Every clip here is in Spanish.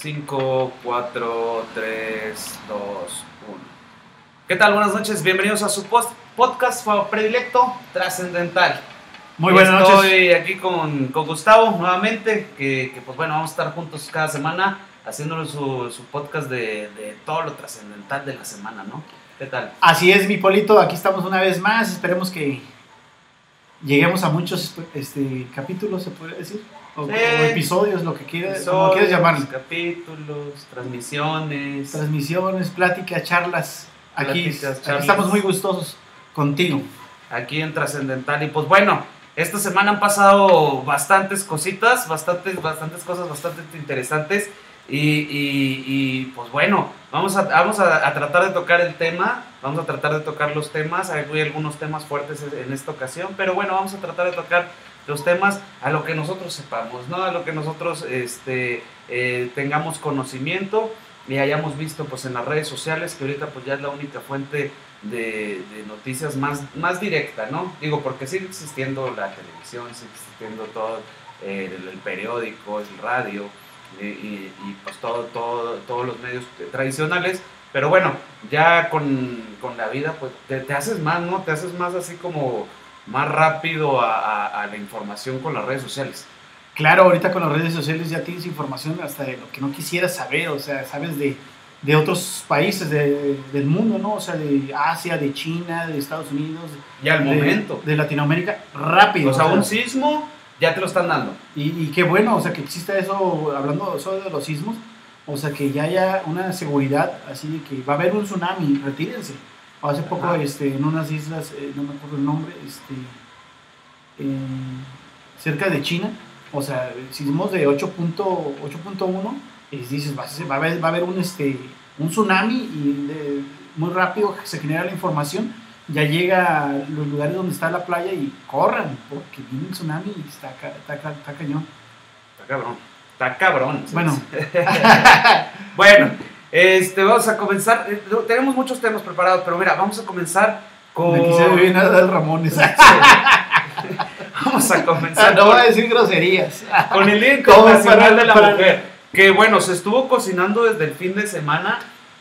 5, 4, 3, 2, 1. ¿Qué tal? Buenas noches, bienvenidos a su post podcast predilecto trascendental. Muy buenas Estoy noches. Estoy aquí con, con, Gustavo nuevamente, que, que, pues bueno, vamos a estar juntos cada semana haciéndole su, su podcast de, de, todo lo trascendental de la semana, ¿no? ¿Qué tal? Así es, mi Polito, aquí estamos una vez más, esperemos que lleguemos a muchos este, capítulos, se puede decir, o, sí. o episodios, lo que quieras, como quieras llamarlo. Capítulos, transmisiones. Transmisiones, pláticas, charlas. Aquí, pláticas, charlas. aquí estamos muy gustosos contigo. Aquí en Trascendental. Y pues bueno, esta semana han pasado bastantes cositas, bastantes, bastantes cosas bastante interesantes. Y, y, y, pues bueno, vamos, a, vamos a, a, tratar de tocar el tema, vamos a tratar de tocar los temas, hay algunos temas fuertes en esta ocasión, pero bueno, vamos a tratar de tocar los temas a lo que nosotros sepamos, ¿no? A lo que nosotros este, eh, tengamos conocimiento y hayamos visto pues en las redes sociales, que ahorita pues ya es la única fuente de, noticias más, más directa, ¿no? Digo, porque sigue existiendo la televisión, sigue existiendo todo eh, el, el periódico, el radio, y, pues todo, todo, todos los medios tradicionales. Pero bueno, ya con, con la vida, pues te, te, haces más, ¿no? Te haces más así como más rápido a, a, a, la información con las redes sociales. Claro, ahorita con las redes sociales ya tienes información hasta de lo que no quisieras saber, o sea, sabes de, de otros países de, del mundo, ¿no? O sea, de Asia, de China, de Estados Unidos. Y al de, momento. De Latinoamérica, rápido. O sea, un sismo ya te lo están dando. Y, y, qué bueno, o sea, que exista eso, hablando solo de los sismos, o sea, que ya haya una seguridad, así de que va a haber un tsunami, retírense. Hace poco, ah. este, en unas islas, eh, no me acuerdo el nombre, este, eh, cerca de China, o sea, sismos de 8.1, dices, va a, haber, va a haber un, este, un tsunami y de, muy rápido se genera la información ya llega a los lugares donde está la playa y corran, porque viene el tsunami y está, está, está, está cañón. Está cabrón. Está cabrón. Bueno. bueno, este, vamos a comenzar. eh, Tenemos muchos temas preparados, pero mira, vamos a comenzar con. Me quise ver nada del Ramones. vamos a comenzar. no voy a decir groserías. Con el Día Internacional de la Mujer. Que bueno, se estuvo cocinando desde el fin de semana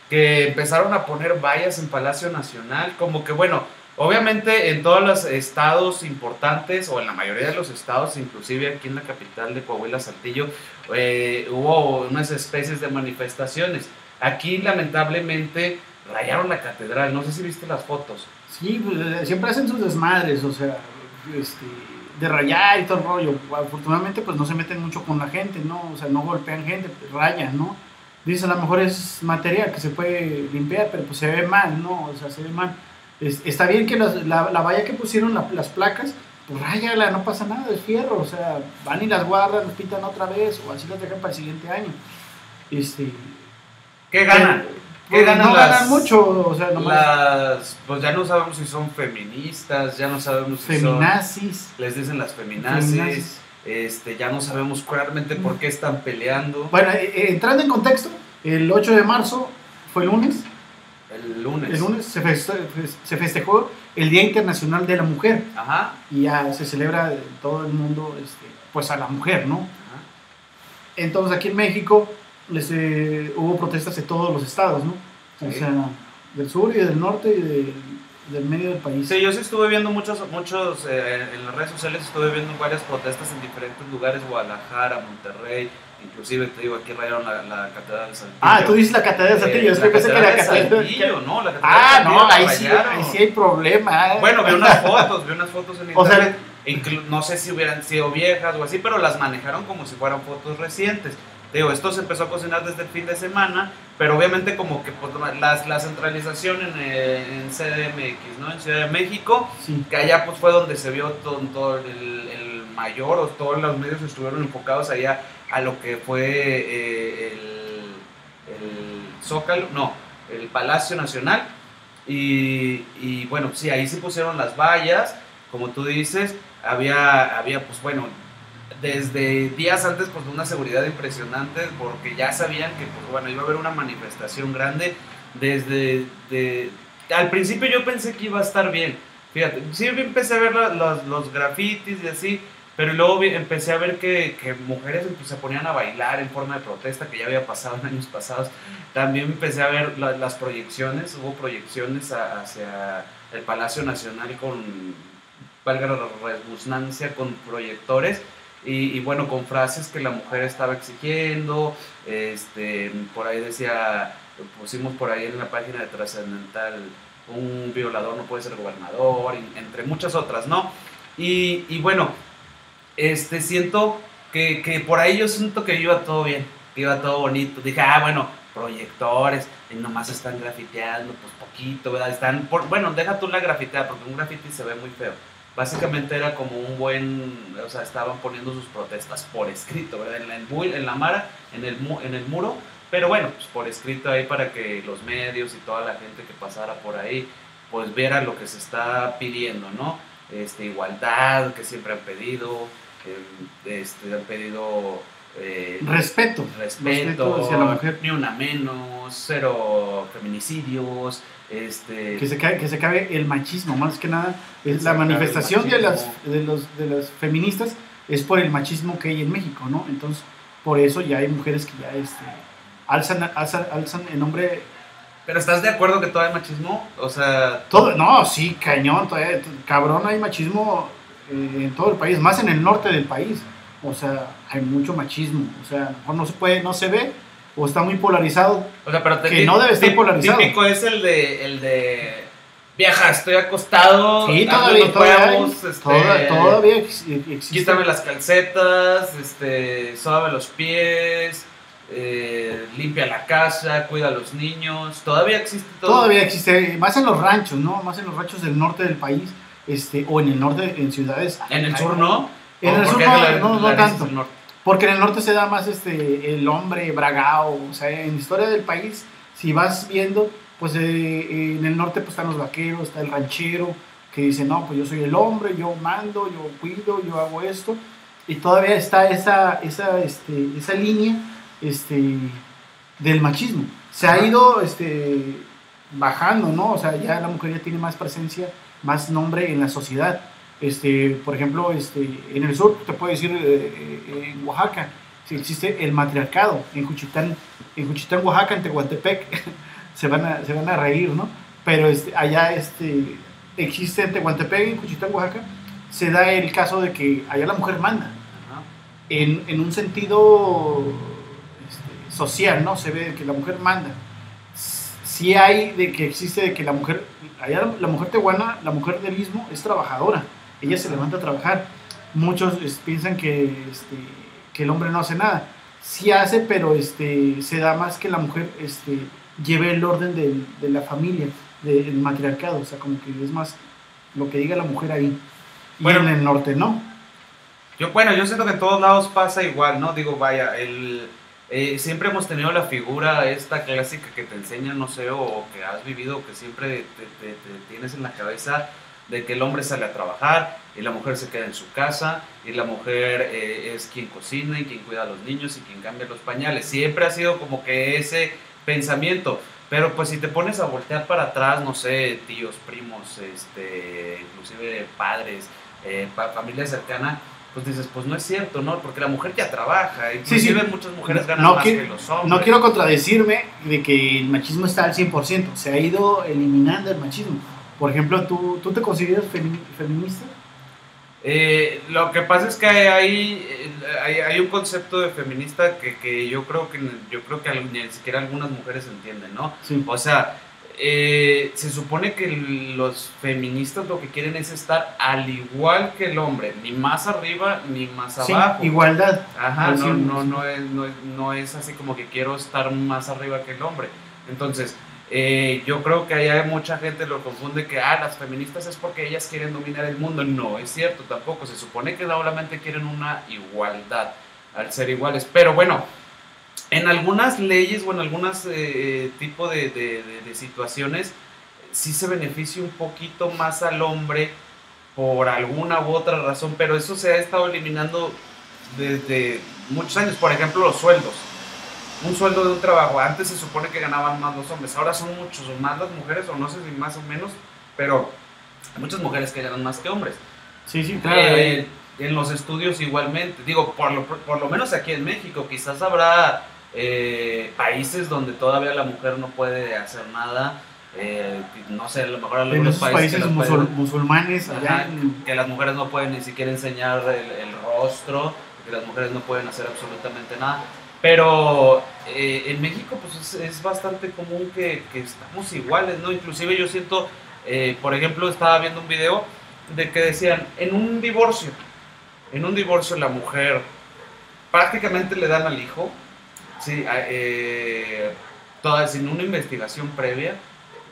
que empezaron a poner vallas en Palacio Nacional, como que bueno, obviamente en todos los estados importantes, o en la mayoría de los estados, inclusive aquí en la capital de Coahuila, Saltillo, eh, hubo unas especies de manifestaciones. Aquí lamentablemente rayaron la catedral, no sé si viste las fotos. Sí, pues, siempre hacen sus desmadres, o sea, este, de rayar y todo el rollo. Afortunadamente pues no se meten mucho con la gente, ¿no? O sea, no golpean gente, pues, rayan, ¿no? dices a lo mejor es material que se puede limpiar, pero pues se ve mal, ¿no? O sea, se ve mal. Es, está bien que la, la, valla que pusieron, la, las placas, pues ráyala, no pasa nada, es fierro, o sea, van y las guardan, las pintan otra vez, o así las dejan para el siguiente año. Este, ¿Qué ganan? ¿Qué ganan? No las, ganan mucho, o sea, nomás. Las, pues ya no sabemos si son feministas, ya no sabemos si feminazis. son... Les dicen las feminazis. feminazis. Este, ya no sabemos claramente por qué están peleando. Bueno, eh, entrando en contexto, el 8 de marzo fue el lunes. El lunes. El lunes se festejó, se festejó el Día Internacional de la Mujer. Ajá. Y ya se celebra en todo el mundo este, pues a la mujer, ¿no? Ajá. Entonces aquí en México les, eh, hubo protestas de todos los estados, ¿no? Sí. O sea, del sur y del norte y del del medio del país. Sí, yo sí estuve viendo muchos, muchos eh, en las redes sociales estuve viendo varias protestas en diferentes lugares, Guadalajara, Monterrey, inclusive te digo, aquí rayaron la, la Catedral de Saltillo. Ah, tú dices la Catedral de Saltillo, eh, es que pensé que la Catedral de Saltillo, ¿no? La catedral ah, de no, ahí sí, ahí sí hay problema. ¿eh? Bueno, vi unas fotos, vi unas fotos en internet, o sea, no sé si hubieran sido viejas o así, pero las manejaron como si fueran fotos recientes. Digo, esto se empezó a cocinar desde el fin de semana, pero obviamente como que pues, la, la, centralización en, eh, en, CDMX, ¿no? En Ciudad de México, sí. que allá pues fue donde se vio todo, todo el, el, mayor, o todos los medios estuvieron enfocados allá a lo que fue eh, el, el, Zócalo, no, el Palacio Nacional. Y, y, bueno, sí, ahí se pusieron las vallas, como tú dices, había, había pues bueno, desde días antes pues una seguridad impresionante porque ya sabían que pues bueno iba a haber una manifestación grande desde de, al principio yo pensé que iba a estar bien fíjate sí empecé a ver los, los, los grafitis y así Pero luego empecé a ver que, que mujeres pues, se ponían a bailar en forma de protesta, que ya había pasado en años pasados. También empecé a ver las proyecciones, hubo proyecciones hacia el Palacio Nacional con, valga la redundancia, con proyectores. Y, bueno, con frases que la mujer estaba exigiendo, este, por ahí decía, pusimos por ahí en la página de Trascendental, un violador no puede ser gobernador, entre muchas otras, ¿no? Y, y bueno, este, siento que, que, por ahí yo siento que iba todo bien, que iba todo bonito. Dije, ah, bueno, proyectores, y nomás están grafiteando, pues poquito, ¿verdad? Están, bueno, deja tú la grafiteada, porque un grafiti se ve muy feo. Básicamente era como un buen, o sea, estaban poniendo sus protestas por escrito, ¿verdad? En, el, en la mara, en el, en el muro, pero bueno, pues por escrito ahí para que los medios y toda la gente que pasara por ahí, pues viera lo que se está pidiendo, ¿no? Este, igualdad que siempre han pedido, este, han pedido eh, respeto, respeto, hacia la mujer, ni una menos, cero feminicidios, este que se cabe, que se cabe el machismo más que nada es la manifestación de las de los de las feministas es por el machismo que hay en México, ¿no? Entonces por eso ya hay mujeres que ya este, alzan, alzan, alzan en nombre pero ¿estás de acuerdo que todavía hay machismo? O sea... Todo, no, sí, cañón, todavía, cabrón, hay machismo eh, en todo el país, más en el norte del país. O sea, hay mucho machismo. O sea, no se puede, no se ve, o está muy polarizado. O sea, pero que no debe estar polarizado. Típico es el de, el de vieja, estoy acostado. Sí, todavía, todavía, este, todavía, existe. Quítame las calcetas, este, sóbame los pies. Eh, limpia la casa, cuida a los niños, todavía existe todo. Todavía existe, más en los ranchos, ¿no? Más en los ranchos del norte del país, este, o en el norte, en ciudades. En el sur no. En el sur no, no, tanto. Porque en el norte se da más este el hombre bragao, o sea, en la historia del país, si vas viendo, pues eh, en el norte pues están los vaqueros, está el ranchero, que dice, no, pues yo soy el hombre, yo mando, yo cuido, yo hago esto. Y todavía está esa, esa, este, esa línea este, del machismo. Se ha ido este, bajando, ¿no? O sea, ya la mujer ya tiene más presencia, más nombre en la sociedad. Este, por ejemplo, este, en el sur, te puedo decir, eh, eh, en Oaxaca, si existe el matriarcado, en Juchitán, en Juchitán, Oaxaca, en Tehuantepec, se van a, se van a reír, ¿no? Pero este, allá este, existe en Tehuantepec, en Juchitán, Oaxaca, se da el caso de que allá la mujer manda. En, en un sentido social, ¿no? Se ve que la mujer manda. Si hay de que existe de que la mujer, allá la mujer tehuana, la mujer del mismo es trabajadora, ella se levanta a trabajar. Muchos piensan que, este, que el hombre no hace nada. Sí hace, pero este, se da más que la mujer este, lleve el orden de, de la familia, del matriarcado, o sea, como que es más lo que diga la mujer ahí. Y bueno, en el norte no. Yo, bueno, yo siento que en todos lados pasa igual, ¿no? Digo, vaya, el, eh, siempre hemos tenido la figura esta clásica que te enseña, no sé, o, que has vivido, que siempre te, tienes en la cabeza de que el hombre sale a trabajar y la mujer se queda en su casa y la mujer eh, es quien cocina y quien cuida a los niños y quien cambia los pañales. Siempre ha sido como que ese pensamiento. Pero pues si te pones a voltear para atrás, no sé, tíos, primos, este, inclusive padres, eh, familia cercana, pues dices, pues no es cierto, ¿no? Porque la mujer ya trabaja, inclusive sí, muchas mujeres ganan más que los hombres. No quiero contradecirme de que el machismo está al 100%, se ha ido eliminando el machismo. Por ejemplo, ¿tú, ¿tú te consideras feminista? Eh, lo que pasa es que hay, hay, hay, un concepto de feminista que, que, yo creo que yo creo que ni siquiera algunas mujeres entienden, ¿no? O sea, eh, se supone que los feministas lo que quieren es estar al igual que el hombre, ni más arriba ni más abajo. igualdad. Ajá, no, no, no, es, no, es, así como que quiero estar más arriba que el hombre. Entonces, eh, yo creo que hay mucha gente lo confunde que, ah, las feministas es porque ellas quieren dominar el mundo. No, es cierto tampoco. Se supone que solamente quieren una igualdad al ser iguales. Pero bueno, en algunas leyes o en algunos eh, tipos de, de, situaciones sí se beneficia un poquito más al hombre por alguna u otra razón, pero eso se ha estado eliminando desde muchos años. Por ejemplo, los sueldos. Un sueldo de un trabajo. Antes se supone que ganaban más los hombres, ahora son muchos más las mujeres, o no sé si más o menos, pero hay muchas mujeres que ganan más que hombres. Sí, sí, claro. Eh, en los estudios igualmente. Digo, por lo, por lo menos aquí en México, quizás habrá eh, países donde todavía la mujer no puede hacer nada. Eh, no sé, a lo mejor En algunos esos países, países que, musul- musulmanes, Ajá, allá en- que las mujeres no pueden ni siquiera enseñar el, el rostro, que las mujeres no pueden hacer absolutamente nada. Pero eh, en México pues es, bastante común que, estamos iguales, ¿no? Inclusive yo siento, eh, por ejemplo, estaba viendo un video de que decían, en un divorcio, en un divorcio la mujer prácticamente le dan al hijo, sí, eh, toda, sin una investigación previa,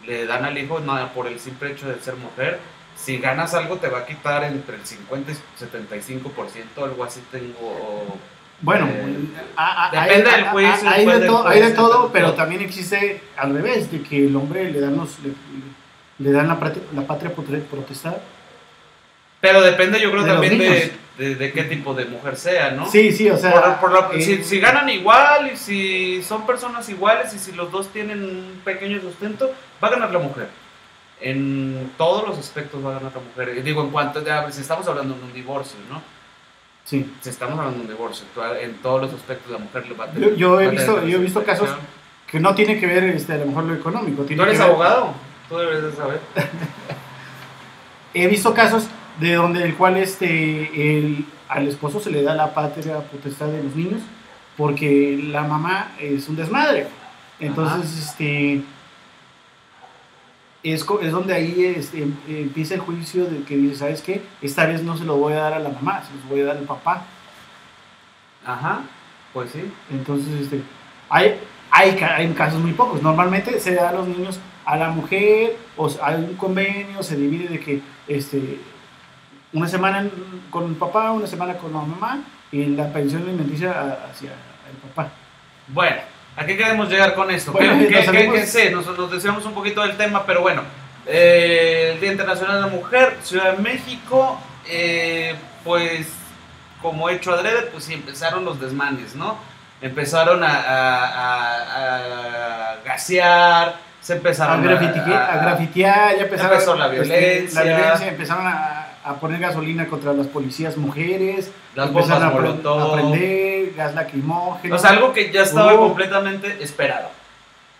le dan al hijo nada por el simple hecho de ser mujer. Si ganas algo te va a quitar entre el 50 y 75%, algo así tengo. Bueno, Eh, a- a- depende hay, del juicio, a- hay de, todo, hay de pero también existe al revés, de que el hombre le dan, los, le, le dan la, patria, la patria potestad. Pero depende, yo creo De también de, de, de qué tipo de mujer sea, ¿no? Sí, sí, o sea. Por- por lo- eh, si, si ganan igual y si son personas iguales y si los dos tienen un pequeño sustento, va a ganar la mujer. En todos los aspectos va a ganar la mujer. Digo, en cuanto, ya, si estamos hablando de un divorcio, ¿no? Sí. Si estamos hablando de un divorcio, en todos los aspectos la mujer le va a tener. yo he visto, yo he visto casos que no tiene que ver este, a lo mejor lo económico. Tiene ¿Tú eres que ver- abogado? Tú deberías de saber. He visto casos de donde el cual este, el, al esposo se le da la patria potestad de los niños porque la mamá es un desmadre. Entonces, este es, es donde ahí este, em- empieza el juicio de que dice, ¿sabes qué? Esta vez no se lo voy a dar a la mamá, se los voy a dar al papá. Ajá, pues sí. Entonces, este, hay, hay, hay casos muy pocos. Normalmente se da a los niños a la mujer, o hay un convenio, se divide de que este, una semana con el papá, una semana con la mamá, y la pensión alimenticia hacia el papá. Bueno, ¿a qué queremos llegar con esto? Bueno, ¿Qué, nos qué- sé? Nos, nos desviamos un poquito del tema, pero bueno. eh, el Día Internacional de la Mujer, Ciudad de México, eh, pues como hecho adrede, pues sí, empezaron los desmanes, ¿no? Empezaron a, a, a- a gasear, se empezaron a grafitear, ya empezaron Empezó la este, violencia. la violencia, empezaron a, a poner gasolina contra las policías mujeres, las bombas empezaron a, molotov. a prender gas lacrimógeno. O sea, algo que ya estaba Hubo- completamente esperado.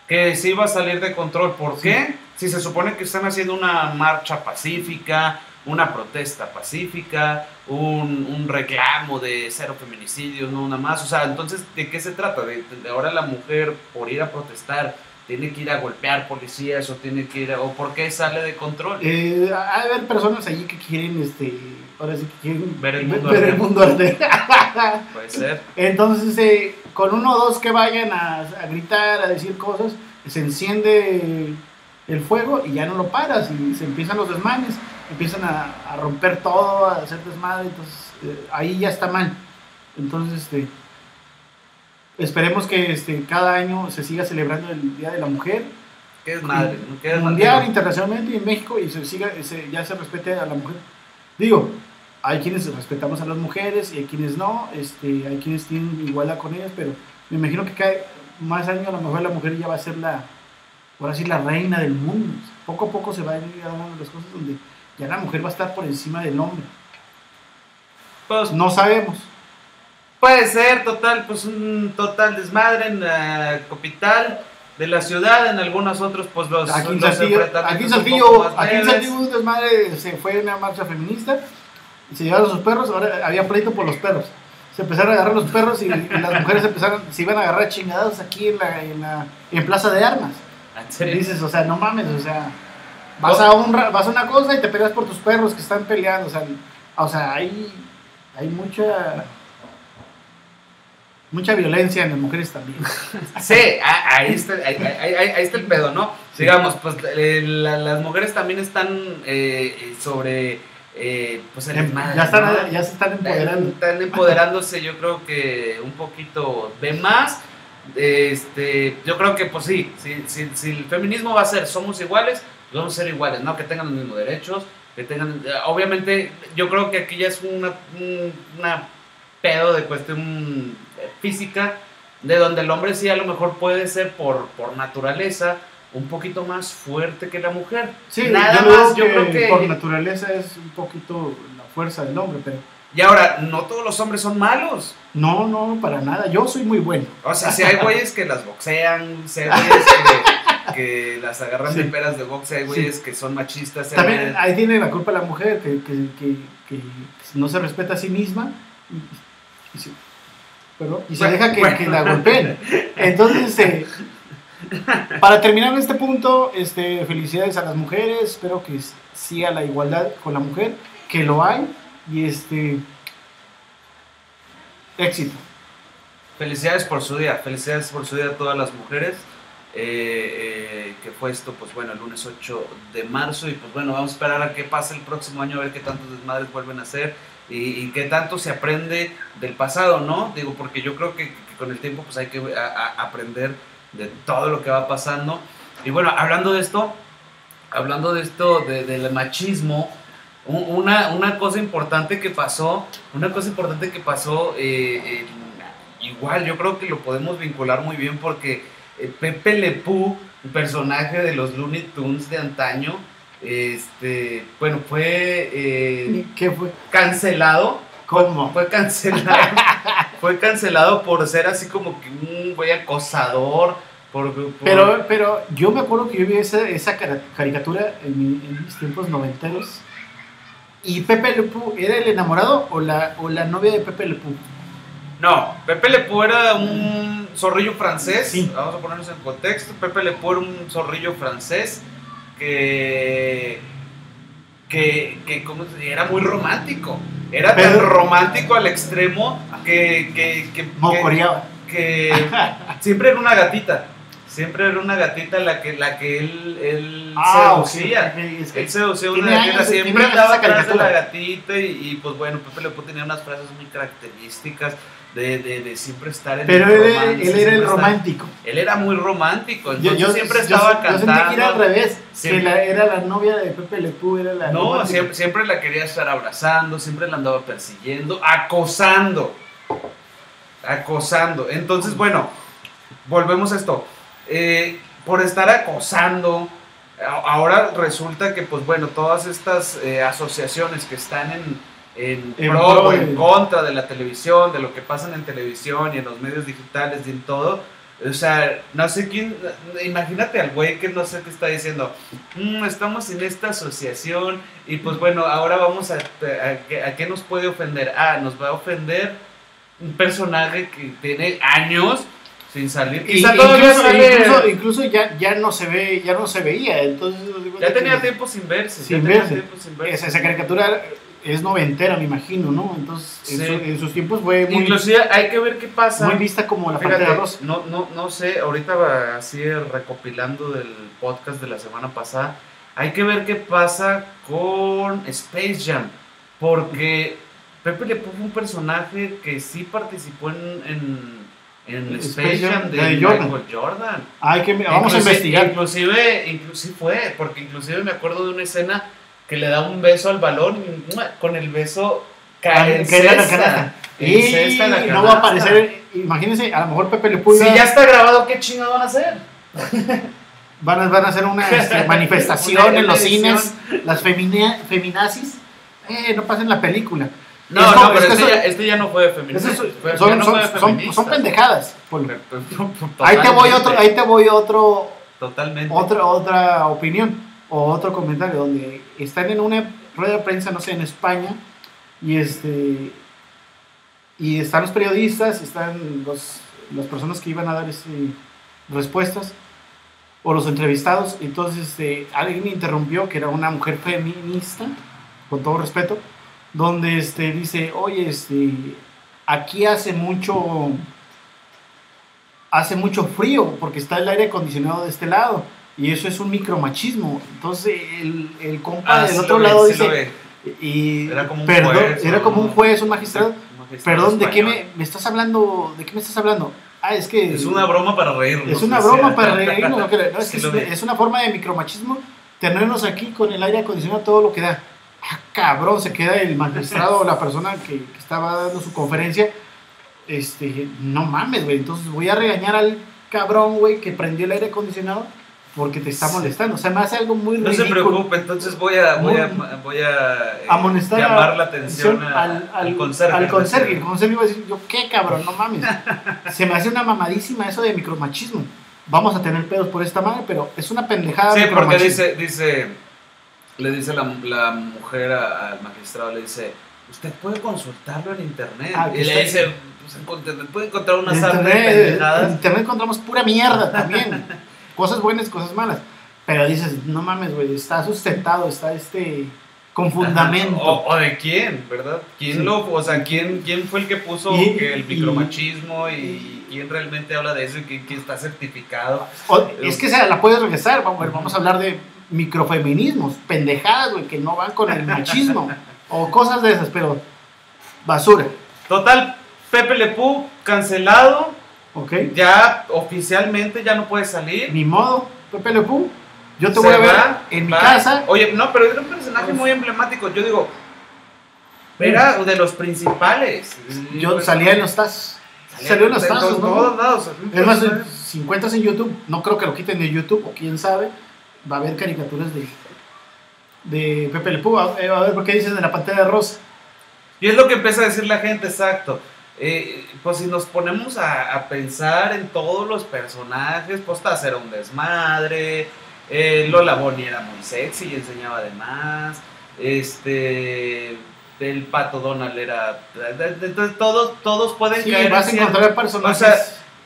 Que se iba a salir de control. ¿Por qué? Si se supone que están haciendo una marcha pacífica, una protesta pacífica, un, un reclamo de cero feminicidios, no una más. O sea, entonces, ¿de qué se trata? De, de ahora la mujer, por ir a protestar, tiene que ir a golpear policías o tiene que ir a, o por qué sale de control. Eh, haber personas allí que quieren, este, ahora sí que quieren Ver el mundo ver el mundo arder. Puede ser. Entonces, eh, con uno o dos que vayan a, a gritar, a decir cosas, se enciende el fuego y ya no lo paras y se empiezan los desmanes, empiezan a, a romper todo, a hacer desmadre, entonces eh, ahí ya está mal. Entonces, este, esperemos que este, cada año se siga celebrando el Día de la Mujer, ¿Qué es madre? ¿no? ¿Qué es mundial, madre? internacionalmente y en México y se siga, se- ya se respete a la mujer. Digo, hay quienes respetamos a las mujeres y hay quienes no, este, hay quienes tienen igualdad con ellas, pero me imagino que cada más años a lo mejor la mujer ya va a ser la, ahora sí, la reina del mundo. Poco a poco se va a ir dando las cosas donde ya la mujer va a estar por encima del hombre. Pues, No sabemos. Puede ser total, pues un total desmadre en la capital de la ciudad, en algunos otros pues los, Aquí en Saltillo, aquí en Saltillo, aquí en. Saltillo un desmadre, se fue una marcha feminista, y se llevaron sus perros, ahora había pleito por los perros. Se empezaron a agarrar los perros y, y las mujeres empezaron, se iban a agarrar chingados aquí en la, en la en Plaza de Armas. ¿En serio? Dices, o sea, no mames, o sea, vas a, un, vas a una cosa y te peleas por tus perros que están peleando, o sea, o sea hay, hay mucha mucha violencia en las mujeres también. Sí, ahí está, ahí, ahí- está el pedo, ¿no? Digamos, pues eh, la- las mujeres también están eh, sobre eh, pues el ya, están, ¿no? ya se están empoderando. Están empoderándose, yo creo que un poquito de más. Este, yo creo que, pues sí, si, si, si el feminismo va a ser somos iguales, pues vamos a ser iguales, ¿no? Que tengan los mismos derechos, que tengan. eh, Obviamente, yo creo que aquí ya es una, un- una pedo de cuestión física, de donde el hombre sí a lo mejor puede ser por, por naturaleza un poquito más fuerte que la mujer. Sí, Nada yo, más, yo creo que. por naturaleza es un poquito la fuerza del hombre, pero Y ahora, no todos los hombres son malos. No, no, para nada. Yo soy muy bueno. O sea, si hay güeyes que las boxean, si hay güeyes que, que las agarran Sí. de peras de boxe, hay güeyes que son machistas. También güeyes- ahí tiene la culpa la mujer que, que, que, no se respeta a sí misma y, y se, perdón, y se Bueno, deja que, bueno. que la golpeen. Entonces, este, para terminar este punto, este, felicidades a las mujeres, espero que siga la igualdad con la mujer, que lo hay, y este, éxito. Felicidades por su día, felicidades por su día a todas las mujeres. eh, eh, que fue esto, pues bueno, el lunes 8 de marzo. Y pues bueno, vamos a esperar a qué pasa el próximo año, a ver qué tantos desmadres vuelven a hacer y, y qué tanto se aprende del pasado, ¿no? Digo, porque yo creo que, que con el tiempo pues hay que a- a- aprender de todo lo que va pasando. Y bueno, hablando de esto, hablando de esto, de- del machismo, una, una cosa importante que pasó, una cosa importante que pasó, eh, en- igual yo creo que lo podemos vincular muy bien porque eh, Pepe Le Pew, un personaje de los Looney Tunes de antaño, este, bueno, fue eh, ¿Qué fue? cancelado, ¿Cómo? fue cancelado, fue cancelado por ser así como que un güey acosador, por, por- Pero, pero yo me acuerdo que yo vi esa, esa caricatura en, mi- en mis tiempos noventeros. ¿Y Pepe Le Pew era el enamorado o la, o la novia de Pepe Le Pew? No, Pepe Le Pew era un zorrillo francés. Sí. Vamos a ponernos en contexto. Pepe Le Pew era un zorrillo francés que. que, que ¿cómo se era muy romántico. Era tan romántico al extremo que. que, que, siempre era una gatita. Siempre era una gatita la que, la que él, él seducía. es que- Él seducía una gatita, años- siempre andaba atrás de la gatita y, y, pues bueno, Pepe Le Pew tenía unas frases muy características de, de, de siempre estar en Pero el él, romance, él era siempre el estar- romántico. Él era muy romántico, Yo, entonces yo- siempre yo- estaba yo sentí que era al cantando. revés. Siempre- Que la- era la novia de Pepe Le Pew, era la No, siempre, siempre la quería estar abrazando, siempre la andaba persiguiendo, acosando. Acosando. Entonces, bueno, volvemos a esto. Eh, por estar acosando, ahora resulta que, pues bueno, todas estas eh, asociaciones que están en, en, En pro pro o en contra de la televisión, de lo que pasa en televisión y en los medios digitales y en todo, o sea, no sé quién, imagínate al güey que no sé qué está diciendo, "Mm, estamos en esta asociación y pues bueno, ahora vamos a, a, qué- a qué nos puede ofender. Ah, nos va a ofender un personaje que tiene años sin salir. Y- Quizá todavía incluso, sale- incluso, incluso ya, ya no se ve, ya no se veía, entonces ya tenía tiempo sin verse. Sin ya tenía verse. tiempo sin verse. esa, esa caricatura es noventera, me imagino, ¿no? Entonces, en, Sí. su- en sus tiempos fue muy, Inclusive hay que ver qué pasa. muy vista como la Fíjate, Pantera Rosa. no, no, no sé, ahorita va así recopilando del podcast de la semana pasada, hay que ver qué pasa con Space Jam, porque Pepe Le fue un personaje que sí participó en, en, en Space Jam, de, de Jordan. Michael Jordan. Hay que, vamos a investigar. Inclusive, inclusive fue, porque inclusive me acuerdo de una escena que le da un beso al balón y ¡mua! con el beso cae en cesta. Y cesta la no va a aparecer, imagínense, a lo mejor Pepe Le Pew Si ya está grabado, ¿qué chingado van a hacer? van, a, van a hacer una este, manifestación Una en los cines, las femina- feminazis, eh, no pasen la película. No, Es no, pero es que este, son- ya, este ya no fue feminista. Fue- son, no son, fue son- feminista. son pendejadas. Ahí te voy otro, ahí te voy otro, Totalmente. otra, otra opinión o otro comentario donde están en una rueda de prensa, no sé, en España, y este y están los periodistas, están los, las personas que iban a dar respuestas, o los entrevistados, entonces este, alguien interrumpió, que era una mujer feminista, con todo respeto, donde este, dice, oye, este, aquí hace mucho, hace mucho frío, porque está el aire acondicionado de este lado, y eso es un micromachismo. Entonces el, el compa Ah, del otro lado sí dice, y Era como un perdón, juez, era como un juez, un magistrado, Un magistrado perdón, ¿de qué me, estás hablando? ¿De qué me estás hablando? Ah, es que Es una broma para reírnos. es una broma para reírnos, no, que es una forma de micromachismo tenernos aquí con el aire acondicionado todo lo que da. Ah, cabrón, se queda el magistrado o la persona que, que estaba dando su conferencia. Este, no mames, güey. Entonces voy a regañar al cabrón, güey, que prendió el aire acondicionado porque te está molestando. O sea, me hace algo muy No ridículo. se preocupe, entonces voy a, voy a, voy a eh, amonestar llamar la atención a- al, al, conserje. al conserje. El conserje iba a decir, yo qué cabrón, no mames. Se me hace una mamadísima eso de micromachismo. Vamos a tener pedos por esta madre, pero es una pendejada. Sí, porque dice, dice, le dice la, la mujer a- al magistrado, le dice, usted puede consultarlo en internet. Ah, y le dice, pues, puede encontrar una sarta de internet, en pendejadas. internet encontramos pura mierda también. cosas buenas, cosas malas. Pero dices, no mames, güey, está sustentado, está este con fundamento. O, o de quién, ¿verdad? ¿Quién Sí. lo, o sea, quién, quién fue el que puso Y- que el y- micromachismo y, quién realmente habla de eso y quién, quién está certificado? O- es que se la puedes regresar, vamos, a ver, vamos a hablar de microfeminismos, pendejadas, güey, que no van con el machismo. o cosas de esas, pero basura, Total, Pepe Lepú cancelado, ¿ok? ya oficialmente ya no puede salir. Ni modo, Pepe Le Pew, Yo te Se voy a ver va, en mi va. casa. Oye, no, pero era un personaje muy emblemático. Yo digo, era de los principales. Yo salía en los tazos. Salió en los tazos, En ¿no? todos lados. Es más, si encuentras en YouTube, no creo que lo quiten de YouTube, o quién sabe, va a haber caricaturas de, de Pepe Le Pew. A, eh, a ver, ¿por qué dices de la pantalla rosa? Y es lo que empieza a decir la gente, exacto. Eh, pues si nos ponemos a, a pensar en todos los personajes, pues Taz era un desmadre, eh, Lola Bonnie era muy sexy y enseñaba de más, este, el Pato Donald era... Entonces todos, todos pueden Sí, caer vas a en encontrar personajes. o sea,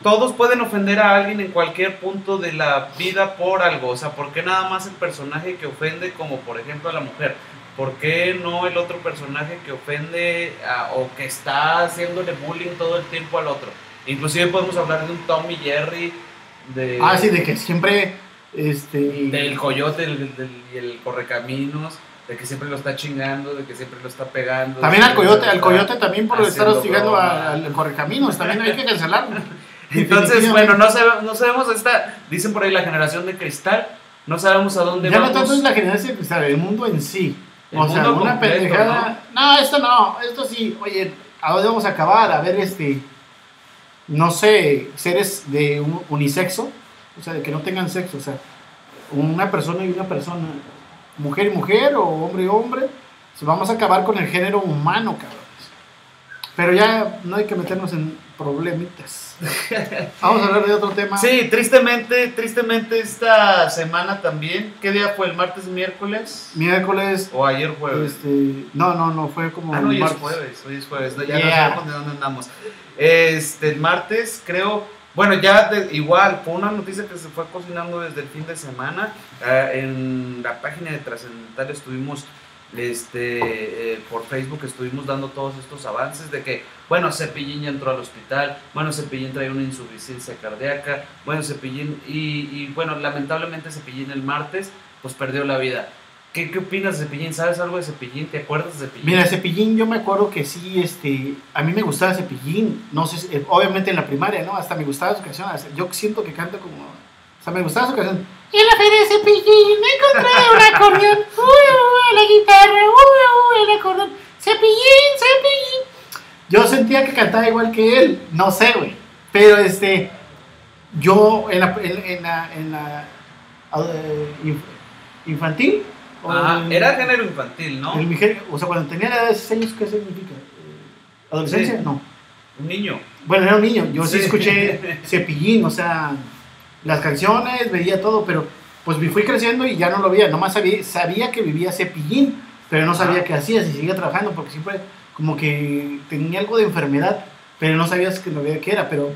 todos pueden ofender a alguien en cualquier punto de la vida por algo. O sea, ¿por qué nada más el personaje que ofende como por ejemplo a la mujer? ¿Por qué no el otro personaje que ofende a- o que está haciéndole bullying todo el tiempo al otro? Inclusive podemos hablar de un Tommy Jerry, de, ah, sí, de que siempre. Este, del coyote el- y el correcaminos, de que siempre lo está chingando, de que siempre lo está pegando. También al coyote, al coyote también por estar hostigando al correcaminos, también hay que cancelarlo. Entonces, bueno, no, sabe- no sabemos esta, dicen por ahí la generación de cristal, no sabemos a dónde Ya no vamos. tanto es la generación de cristal, el mundo en sí. El o sea, una completo, pendejada. ¿no? esto no, esto sí. Oye, ¿a dónde vamos a acabar? A ver, este. No sé, seres de un unisexo, o sea, de que no tengan sexo, o sea, una persona y una persona, mujer y mujer, o hombre y hombre. O sea, vamos a acabar con el género humano, cabrón. Pero ya no hay que meternos en problemitas. Vamos a hablar de otro tema. Sí, tristemente, tristemente esta semana también. ¿Qué día fue? ¿El martes, miércoles? Miércoles. ¿O ayer jueves? Este, no, no, no, fue como. ah, no, hoy es jueves, hoy es jueves. no, Ya Yeah. no sabemos de dónde andamos. Este, el martes, creo. Bueno, ya de- igual, fue una noticia que se fue cocinando desde el fin de semana. Ah, en la página de Trascendental estuvimos, este, eh, por Facebook estuvimos dando todos estos avances de que, bueno, Cepillín ya entró al hospital, bueno, Cepillín trae una insuficiencia cardíaca, bueno, Cepillín, y, y bueno, lamentablemente Cepillín el martes, pues perdió la vida. ¿Qué, ¿Qué opinas de Cepillín? ¿Sabes algo de Cepillín? ¿Te acuerdas de Cepillín? Mira, Cepillín, yo me acuerdo que sí, este, a mí me gustaba Cepillín, no sé, si- eh, obviamente en la primaria, ¿no? Hasta me gustaba su canción, hasta- yo siento que canta como, o sea, me gustaba su canción. Y en la feria de Cepillín encontré un acordeón, uy, uy, la guitarra, uy, uy, el acordeón, Cepillín, Cepillín. Yo sentía que cantaba igual que él, no sé, güey, pero este, yo en la, en, en la, en la eh, inf- infantil, Ajá, en- era género infantil, ¿no? el o sea, cuando tenía la edad de 6 años, ¿qué significa? Eh, ¿Adolescencia? Sí. No. Un niño. Bueno, era un niño. Yo sí, Sí. escuché Cepillín, o sea, las canciones, veía todo, pero pues me fui creciendo y ya no lo veía. Nomás sabía, sabía que vivía Cepillín, pero no sabía qué hacía, si seguía trabajando, porque siempre como que tenía algo de enfermedad, pero no sabías que sabía qué era. Pero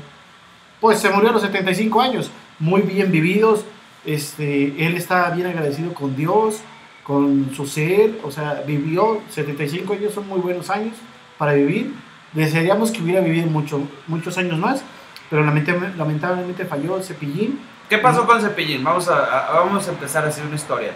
pues se murió a los 75 años, muy bien vividos. Este, él estaba bien agradecido con Dios, con su ser, o sea, vivió 75 años, son muy buenos años para vivir. Desearíamos que hubiera vivido mucho, muchos años más, pero lamentablemente, lamentablemente falló Cepillín. ¿Qué pasó con Cepillín? Vamos a, a- vamos a empezar a hacer una historia.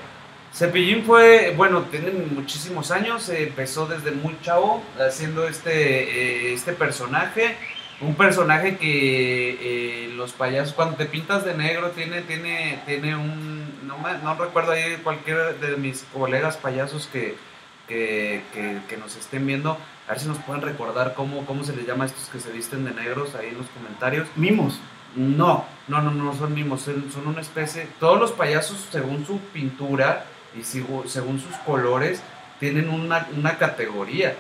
Cepillín fue, bueno, tiene muchísimos años, eh, empezó desde muy chavo haciendo este, eh, este personaje. Un personaje que eh, los payasos, cuando te pintas de negro, tiene, tiene, tiene un. No, me- no recuerdo ahí cualquiera de mis colegas payasos que, que, que- que nos estén viendo, a ver si nos pueden recordar cómo, cómo se les llama a estos que se visten de negros ahí en los comentarios. Mimos. No, no, no, no son mimos, son son una especie, todos los payasos según su pintura y según sus colores tienen una, una categoría.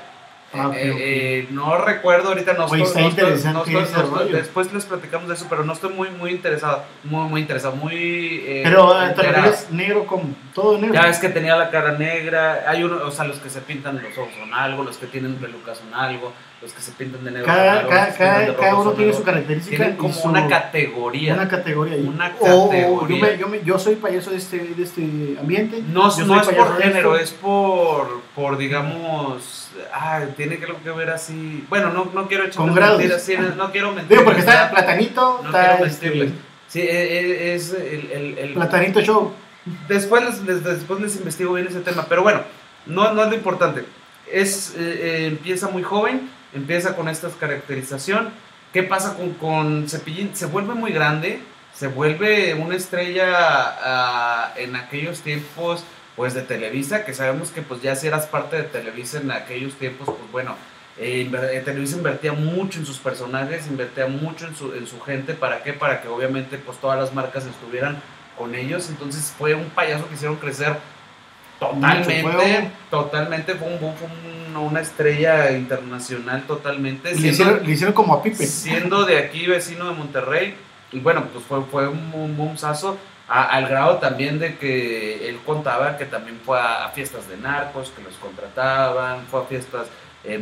Ah, Eh, eh, no recuerdo ahorita, no estoy, está no estoy- no después les platicamos de eso, pero no estoy muy, muy interesado, muy, muy interesado, muy... eh, Pero te refieres negro como todo negro. Ya ves que tenía la cara negra, hay uno, o sea, los que se pintan los ojos son algo, los que tienen pelucas son algo, los que se pintan de negro son cada, algo, cada, de cada, cada uno tiene su característica. Tienen como su- una categoría. una categoría. Una categoría. yo, me- yo, me- yo soy payaso de este, de este ambiente. No, no es por género, esto. es por, por digamos, ah, tiene que ver así. Bueno, no, no quiero echar mentiras, sí, no, no quiero mentir. Digo, porque está Platanito, No está quiero este. Sí, e- e- es el, el, el- Platanito Show. Después les, les- después les investigo bien ese tema, pero bueno, no, no es lo importante. Es, eh, eh, empieza muy joven, empieza con esta caracterización. ¿Qué pasa con, con Cepillín? Se vuelve muy grande, se vuelve una estrella ah, en aquellos tiempos pues de Televisa, que sabemos que pues ya si eras parte de Televisa en aquellos tiempos, pues bueno, eh, eh, Televisa invertía mucho en sus personajes, invertía mucho en su, en su gente, ¿para qué? Para que obviamente pues todas las marcas estuvieran con ellos, entonces fue un payaso que hicieron crecer totalmente, Mucho, totalmente, fue, un, boom, fue un- una estrella internacional totalmente, Le siendo, hicieron, le hicieron como a Pipe. siendo de aquí vecino de Monterrey, y bueno, pues fue, fue un, un boomsazo, al grado también de que él contaba que también fue a, fiestas de narcos, que los contrataban, fue a fiestas eh,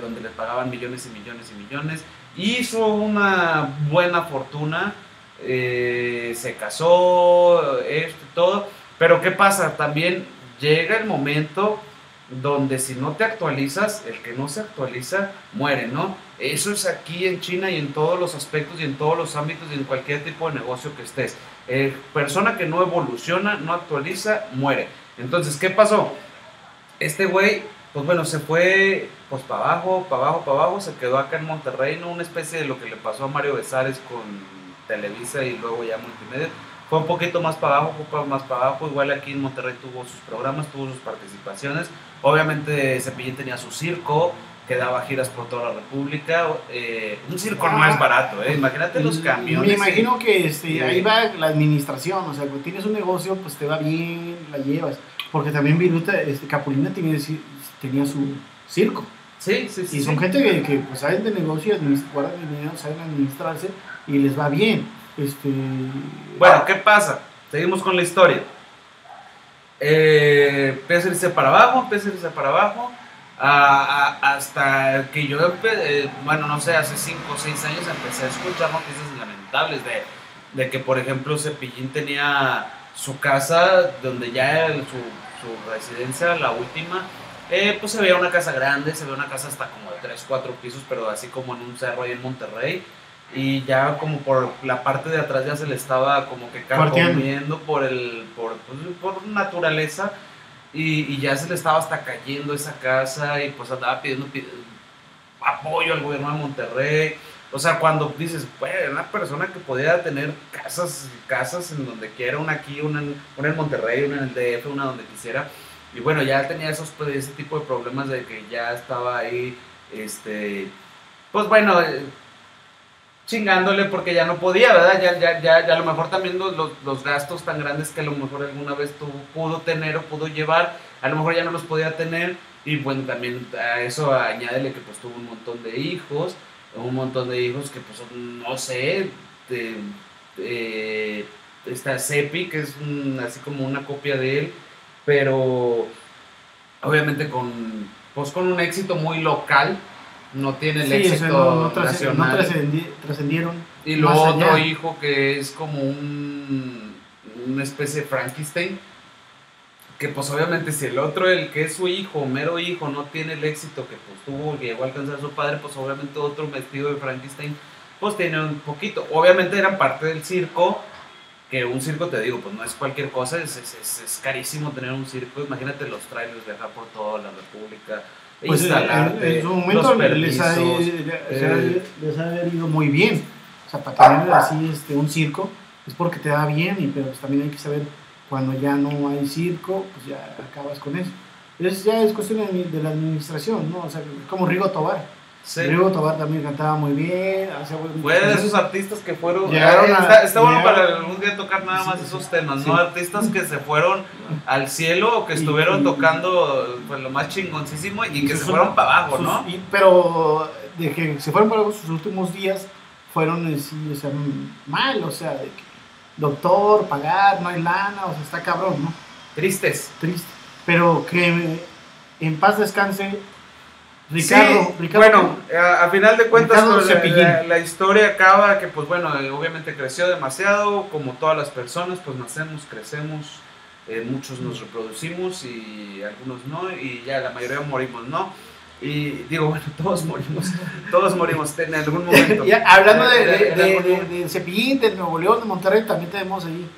donde, les pagaban millones y millones y millones, hizo una buena fortuna, eh, se casó, esto todo, pero ¿qué pasa? También llega el momento donde si no te actualizas, el que no se actualiza muere, ¿no? Eso es aquí en China y en todos los aspectos y en todos los ámbitos y en cualquier tipo de negocio que estés. Eh, persona que no evoluciona, no actualiza, muere. Entonces, ¿qué pasó? Este güey, pues bueno, se fue pues para abajo, para abajo, para abajo, se quedó acá en Monterrey, ¿no? Una especie de lo que le pasó a Mario Besares con Televisa y luego ya Multimedia. Fue un poquito más para abajo, poco más para abajo. Igual aquí en Monterrey tuvo sus programas, tuvo sus participaciones. Obviamente Cepillín tenía su circo, que daba giras por toda la República. Eh, un circo no es barato, ¿eh? Imagínate los camiones. Me imagino que este, Sí. ahí va la administración, o sea, cuando tienes un negocio, pues te va bien, la llevas. Porque también Viruta, este, Capulina tenía, tenía su circo. Sí, sí, sí. Y sí. son gente que, que, pues, saben de negocio, guardan dinero, saben administrarse y les va bien. Este, Bueno, ¿qué pasa? Seguimos con la historia. Eh, empieza a irse para abajo, empieza a irse para abajo, hasta que yo, eh, bueno, no sé, hace 5 o 6 años empecé a escuchar noticias lamentables de, que, por ejemplo, Cepillín tenía su casa, donde ya su residencia, la última, eh, pues se veía una casa grande, se veía una casa hasta como de 3, 4 pisos, pero así como en un cerro ahí en Monterrey y ya como por la parte de atrás ya se le estaba como que carcomiendo por el por, pues, por naturaleza y, y ya se le estaba hasta cayendo esa casa y pues andaba pidiendo pi- apoyo al gobierno de Monterrey. O sea cuando dices pues una persona que podía tener casas casas en donde quiera una aquí una en, una en Monterrey una en el DF una donde quisiera y bueno ya tenía esos pues, ese tipo de problemas de que ya estaba ahí este pues bueno eh, chingándole porque ya no podía, ¿verdad? Ya, ya, ya, ya a lo mejor también los, los, gastos tan grandes que a lo mejor alguna vez tuvo, pudo tener o pudo llevar, a lo mejor ya no los podía tener. Y bueno, también a eso añádele que pues tuvo un montón de hijos, un montón de hijos que pues no sé, de, de- está Cepi, que es un- así como una copia de él, pero obviamente con, pues con un éxito muy local, no tiene el sí, o sea, éxito no, no no nacional. trascendi- trascendieron. Y más otro allá. hijo que es como un, una especie de Frankenstein. Que pues obviamente si el otro, el que es su hijo, mero hijo, no tiene el éxito que pues tuvo, que llegó a alcanzar su padre, pues obviamente otro vestido de Frankenstein, pues tiene un poquito. Obviamente eran parte del circo, que un circo te digo, pues no es cualquier cosa, es, es, es- es carísimo tener un circo. Imagínate los trailers, viajar por toda la república, Pues en, instalarte, en su momento les ha, les ha- eh. les ha ido muy bien. O sea, para tener así este, un circo es porque te da bien, y, pero pues también hay que saber cuando ya no hay circo, pues ya acabas con eso. Es, ya es cuestión de, de la administración, ¿no? O sea, como Rigo Tobar. Sí. Rigo Tobar también cantaba muy bien. hacía buen- Fue de esos artistas que fueron. Llegaron Ah, a- está, está bueno para algún día tocar nada más Sí, esos temas, Sí. ¿no? Artistas que se fueron al cielo o que Y- estuvieron y- tocando pues, lo más chingoncísimo y que se fueron para abajo, sus- ¿no? y- pero de que se fueron para abajo sus últimos días fueron eh, sí, o sea, mal, o sea, de que doctor, pagar, no hay lana, o sea, está cabrón, ¿no? Tristes. Triste. Pero que en paz descanse Ricardo. Sí, Ricardo bueno, a, a final de cuentas pues, la, historia acaba que pues bueno, eh, obviamente creció demasiado, como todas las personas, pues nacemos, crecemos, eh, muchos nos reproducimos y algunos no, y ya la mayoría morimos, ¿no? Y digo, bueno, todos morimos, todos morimos en algún momento. Hablando de, de, de- de Cepillín, del Nuevo León, de Monterrey, también tenemos ahí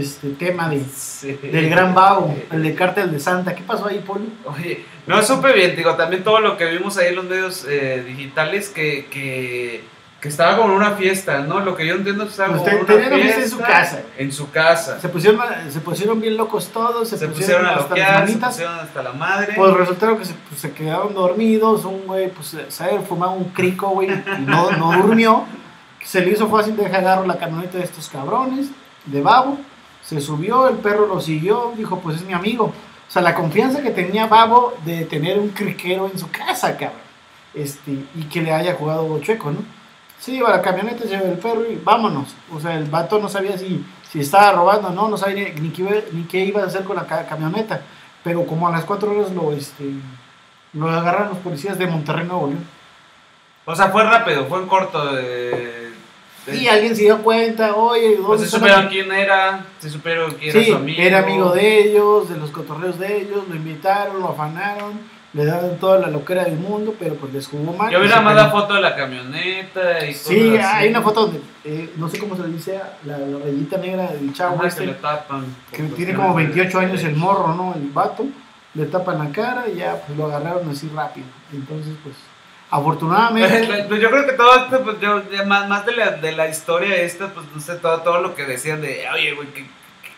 este tema de, Sí. del Gran Babo, el de Cártel de Santa. ¿Qué pasó ahí, Polo? Oye, no, supe bien, digo, también todo lo que vimos ahí en los medios eh, digitales que, que, que estaba como en una fiesta, ¿no? Lo que yo entiendo es que estaba Pues como una fiesta. en su casa. En su casa. Se pusieron, se pusieron bien locos todos, se, Se, pusieron a hasta las loquear, se manitas. pusieron hasta la madre. Pues resultaron que se, pues, se quedaron dormidos, un güey, pues, sabe, fumaba un crico, güey, y no, no durmió. Se le hizo fácil dejar agarrar la camioneta de estos cabrones, de Babo. Se subió, el perro lo siguió, dijo, pues es mi amigo. O sea, la confianza que tenía Babo de tener un criquero en su casa, cabrón. Este, y que le haya jugado chueco, ¿no? Se lleva la camioneta, se lleva el perro y vámonos. O sea, el vato no sabía si, si estaba robando o no, no sabía ni qué, iba- ni qué iba a hacer con la ca- camioneta. Pero como a las 4 horas lo, este, lo agarran los policías de Monterrey, Nuevo León. O sea, fue rápido, fue corto. De- Y alguien se dio cuenta, oye, ¿dónde pues se supieron quién era, se supieron quién era Sí, su amigo. era amigo de ellos, de los cotorreos de ellos, lo invitaron, lo afanaron, le daban toda la loquera del mundo, pero pues les jugó mal. Yo vi y nada más la foto de la camioneta y Sí, así. hay una foto donde, eh, no sé cómo se le dice, la, la rayita negra del chavo Ajá, este, que le tapan. que tiene como de 28 años el morro, ¿no? El vato, le tapan la cara y ya pues lo agarraron así rápido. Entonces, pues, afortunadamente... Pues yo creo que todo esto, pues yo, ya más, más de, la, de la historia esta, pues no sé, todo, todo lo que decían de, oye, güey, qué,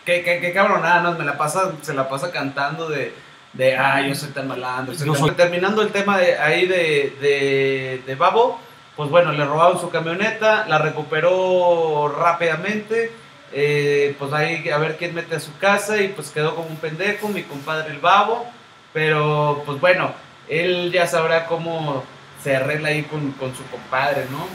qué, qué, qué cabronada, ¿no? Me la pasa, se la pasa cantando de, de ah, yo soy tan malandro. Yo tan-". soy- Terminando el tema de ahí de, de, de Babo, pues bueno, le robaron su camioneta, la recuperó rápidamente. eh, pues ahí a ver quién mete a su casa y pues quedó como un pendejo, mi compadre el Babo. Pero pues bueno, él ya sabrá cómo se arregla ahí con, con su compadre, ¿no?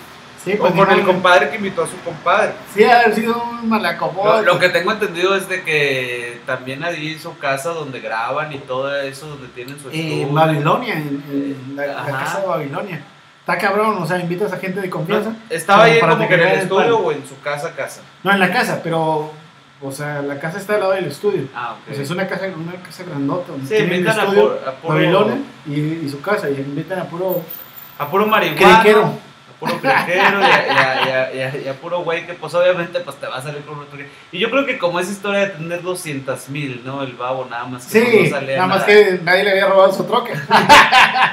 Sí, o pues, con ni el compadre que invitó a su compadre. Sí, ha haber sido un malacomodo. Lo, lo que tengo entendido es de que también ahí su casa donde graban y todo eso, donde tienen su estudio. En Babilonia, en, en la, casa de Babilonia. Está cabrón, o sea, invitas a gente de confianza. No, Estaba ahí Para como que en el estudio o en su casa casa. No, en la casa, pero, o sea, la casa está al lado del estudio. Ah, O sea, es una casa, una casa grandota. Sí, invitan a a puro, Babilonia y, y su casa, y invitan a puro a puro marihuana. A puro criquero y a, y a- y a- y a- y a puro güey que pues obviamente pues te va a salir con otro Y yo creo que como esa historia de tener 200 mil, ¿no? El babo nada más que Sí, no salía nada más que nadie le había robado su troca.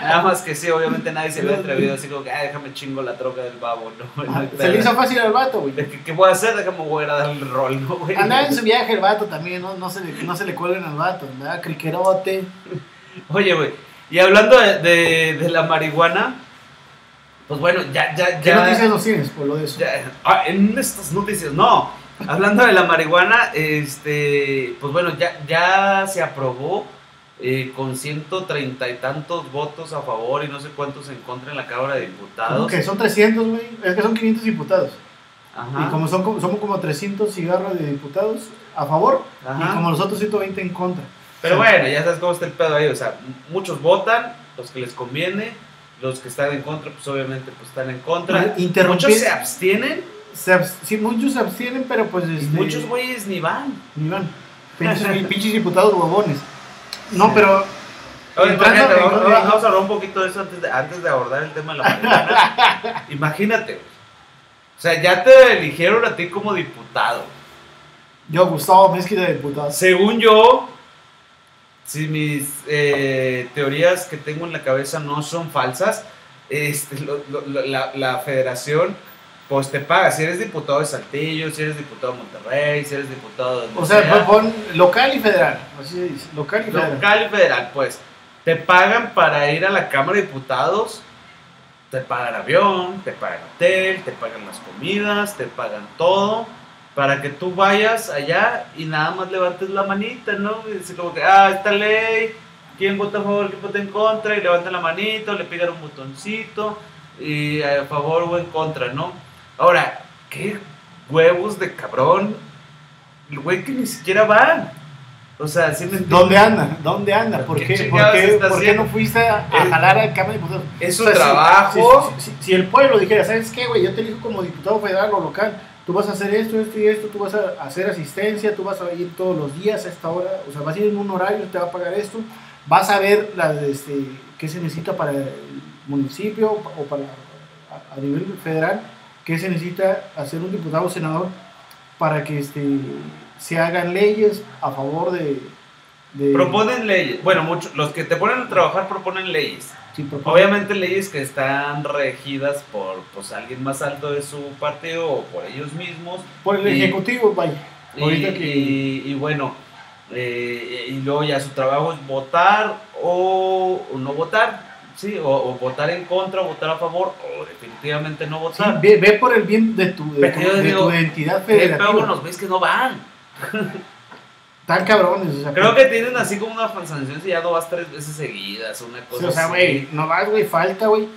Nada más que sí, obviamente nadie se había atrevido así como que, ah, déjame chingo la troca del babo, ¿no? No hay Se le hizo fácil al vato, güey. ¿De ¿Qué, qué voy a hacer? Déjame voy a ir a darle el rol, ¿no, güey? Andaba en su viaje el vato también, no, no, se, le, no se le cuelguen al vato. Andaba criquerote. Oye, güey, y hablando de, de, de la marihuana, pues bueno, ya, ya, ¿Qué ya. noticias nos tienes por lo de eso? ya- ah, en estas noticias, no. Hablando de la marihuana, este, pues bueno, ya, ya se aprobó eh, con 130 y tantos votos a favor y no sé cuántos en contra en la Cámara de Diputados. Como que son 300, güey. Es que son 500 diputados. Ajá. Y como son como- somos como 300 cigarros de diputados a favor Ajá. y como los otros 120 en contra. Pero bueno, ya sabes cómo está el pedo ahí. O sea, muchos votan, los que les conviene, los que están en contra, pues obviamente pues están en contra. Interrumpir- Muchos se abstienen se abs- sí, muchos se abstienen, pero pues y este, muchos güeyes ni van. ni van. Pinches, pinches diputados huevones. No, pero Oye, imagínate, vamos, a hablar un poquito de eso antes de, antes de abordar el tema de la marihuana. imagínate. O sea, ya te eligieron a ti como diputado. yo, Gustavo Mezquita de diputados. Según yo, si mis eh, teorías que tengo en la cabeza no son falsas, este, lo- lo- lo- la, la federación pues te paga. Si eres diputado de Saltillo, si eres diputado de Monterrey, si eres diputado de... O sea, sea, pon local y federal. Así dice, local y federal. local y federal, pues te pagan para ir a la Cámara de Diputados te pagan avión, te pagan hotel, te pagan las comidas, te pagan todo para que tú vayas allá y nada más levantes la manita, ¿no? Y dice como que, ah, esta ley, ¿quién vota a favor, quién vota en contra? Y levantan la manito, le pidan un botoncito, y a favor o en contra, ¿no? Ahora, ¿qué huevos de cabrón? El güey que ni siquiera van. O sea, ¿sí me ¿Dónde anda? ¿Dónde anda? ¿Por ¿Qué qué, ¿por qué, por qué no fuiste a, jalar al Cámara de Diputados? Es su O sea, trabajo. Si, si- si- si el pueblo dijera, ¿sabes qué, güey? Yo te elijo como diputado federal o local. Tú vas a hacer esto, esto y esto. Tú vas a hacer asistencia. Tú vas a ir todos los días a esta hora. O sea, vas a ir en un horario, te va a pagar esto. Vas a ver este, qué se necesita para el municipio o para a, nivel federal. ¿Qué se necesita hacer un diputado o senador para que este, se hagan leyes a favor de Proponen leyes. Bueno, muchos, los que te ponen a trabajar proponen leyes. Sí, Obviamente leyes que están regidas por pues, alguien más alto de su partido o por ellos mismos. Por el Y- Ejecutivo, vaya. Y, Ahorita que- y- y bueno, eh, y luego ya su trabajo es votar o, o no votar, ¿sí? O, o votar en contra, o votar a favor, o definitivamente no Sí, votar. ve, ve por el bien de tu, de Pero tu, yo de digo, tu identidad ¿Qué peor federativa. con los güeyes que no van? Tan cabrones. O sea, Creo que tienen así como una sanción si ya no vas tres veces seguidas, una sí, cosa o sea, güey, no vas, güey, falta, güey.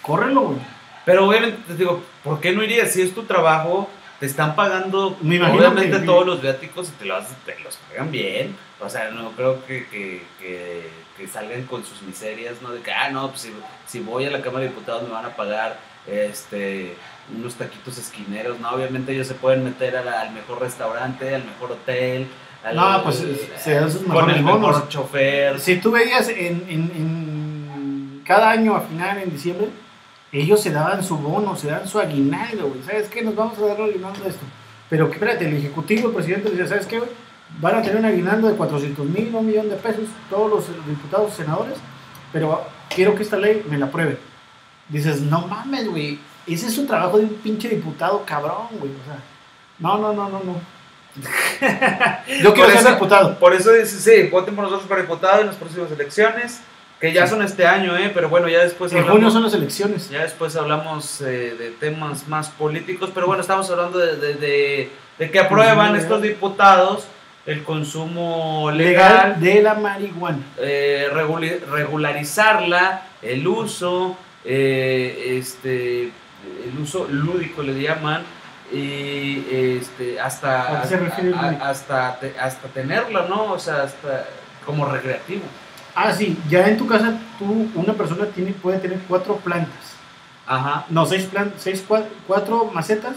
Córrelo, güey. Pero obviamente te digo, ¿por qué no irías? Si es tu trabajo, te están pagando Me obviamente que- todos los viáticos y te los, te los pagan bien. O sea, no creo que, que, que, que salgan con sus miserias, ¿no? De que, ah, no, pues si, si voy a la Cámara de Diputados me van a pagar este unos taquitos esquineros, ¿no? Obviamente ellos se pueden meter la- al mejor restaurante, al mejor hotel. Al, No, pues, se dan sus con mejores el bonos. mejor chofer. Si tú veías en, en, en cada año a final, en diciembre, ellos se daban su bono, se daban su aguinaldo, güey. ¿Sabes qué? Nos vamos a dar el aguinaldo de esto. Pero que, espérate, el ejecutivo, el presidente decía, ¿sabes qué, güey? Van a tener un aguinaldo de 400 mil, un millón de pesos, todos los diputados, senadores, pero quiero que esta ley me la apruebe. Dices, no mames, güey. Ese es su trabajo de un pinche diputado cabrón, güey. O sea, no, no, no, no, no. Yo quiero ser diputado. Por eso dice, sí, voten por nosotros para diputado en las próximas elecciones, que ya Sí. son este año, ¿eh? Pero bueno, ya después En hablamos, junio son las elecciones. ya después hablamos eh, de temas más políticos, pero bueno, estamos hablando de, de, de- de que aprueban estos legal. diputados el consumo legal legal, de la marihuana. eh, regularizarla, el uso, eh, este, el uso lúdico le llaman, y este, hasta, ¿A qué se refiere el a- hasta, te- hasta tenerla, ¿no? O sea, hasta como recreativo. Ah, sí, ya en tu casa tú, una persona tiene, puede tener cuatro plantas. Ajá. No, seis plantas, seis, cua- cuatro macetas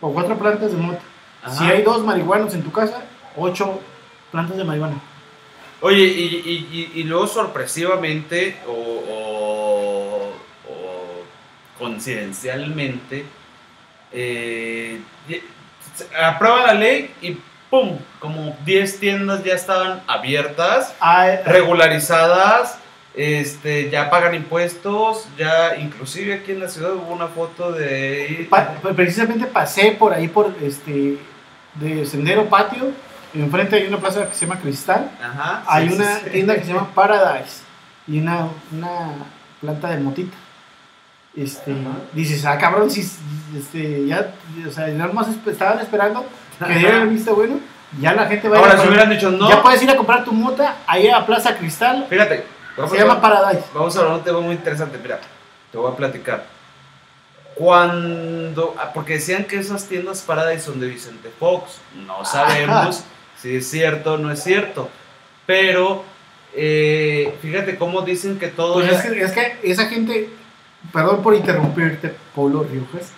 o cuatro plantas de mota. ajá. Si hay dos marihuanos en tu casa, ocho plantas de marihuana. Oye, y, y- y- y luego sorpresivamente o, o- o coincidencialmente, eh, aprueba la ley y ¡pum! Como 10 tiendas ya estaban abiertas, regularizadas, este, ya pagan impuestos, ya inclusive aquí en la ciudad hubo una foto de... pa- precisamente pasé por ahí por este de Sendero Patio, enfrente hay una plaza que se llama Cristal, Ajá, sí, hay sí, una sí. tienda que se llama Paradise y una, una planta de motita. Este, Ajá. dices, ah, cabrón, si este, ya, o sea, nada más estaban esperando que diera el visto bueno, ya la gente va a ir Ahora, a si hubieran dicho no, ya puedes ir a comprar tu mota ahí a Plaza Cristal, fíjate, vamos se a- llama Paradise. Vamos a hablar de un tema muy interesante. Mira, te voy a platicar. Cuando. ah, Porque decían que esas tiendas Paradise son de Vicente Fox. No sabemos si es cierto o no es cierto. Pero. eh, fíjate cómo dicen que todo. Pues ya- es que, es que esa gente, perdón por interrumpirte, Polo Riojas,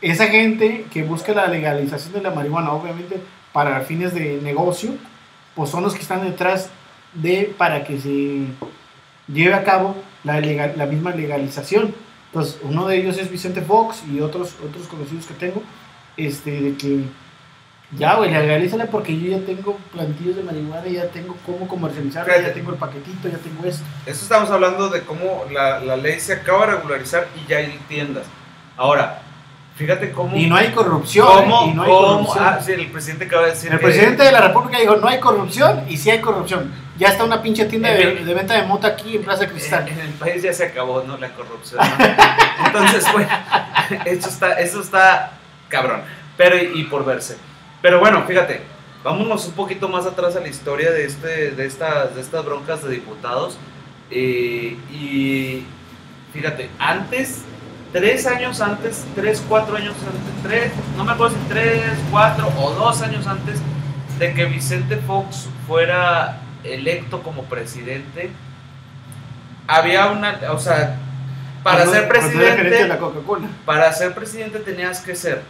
esa gente que busca la legalización de la marihuana, obviamente para fines de negocio, pues son los que están detrás de para que se lleve a cabo la, misma legalización. Entonces, uno de ellos es Vicente Fox y otros, otros conocidos que tengo, este, de que ya, güey, legalízala porque yo ya tengo plantillos de marihuana, ya tengo cómo comercializarla, ya tengo el paquetito, ya tengo esto. Eso estamos hablando de cómo la, la ley se acaba de regularizar y ya hay tiendas. Ahora, Fíjate cómo. Y no hay corrupción. cómo-. Y no hay cómo- corrupción. ah, sí, el presidente acaba de decir El que- presidente de la República dijo, no hay corrupción y sí hay corrupción. Ya está una pinche tienda de, Eh, de venta de mota aquí en Plaza Cristal. En, en el país ya se acabó, ¿no? La corrupción. ¿no? Entonces, bueno, eso está, eso está cabrón. Pero, y por verse. Pero bueno, fíjate, vámonos un poquito más atrás a la historia de, este, de, estas, de estas broncas de diputados. Eh, y fíjate, antes, tres años antes, tres, cuatro años antes, tres, no me acuerdo si tres, cuatro o dos años antes de que Vicente Fox fuera electo como presidente, había una, o sea, para ser presidente, para ser presidente tenías que ser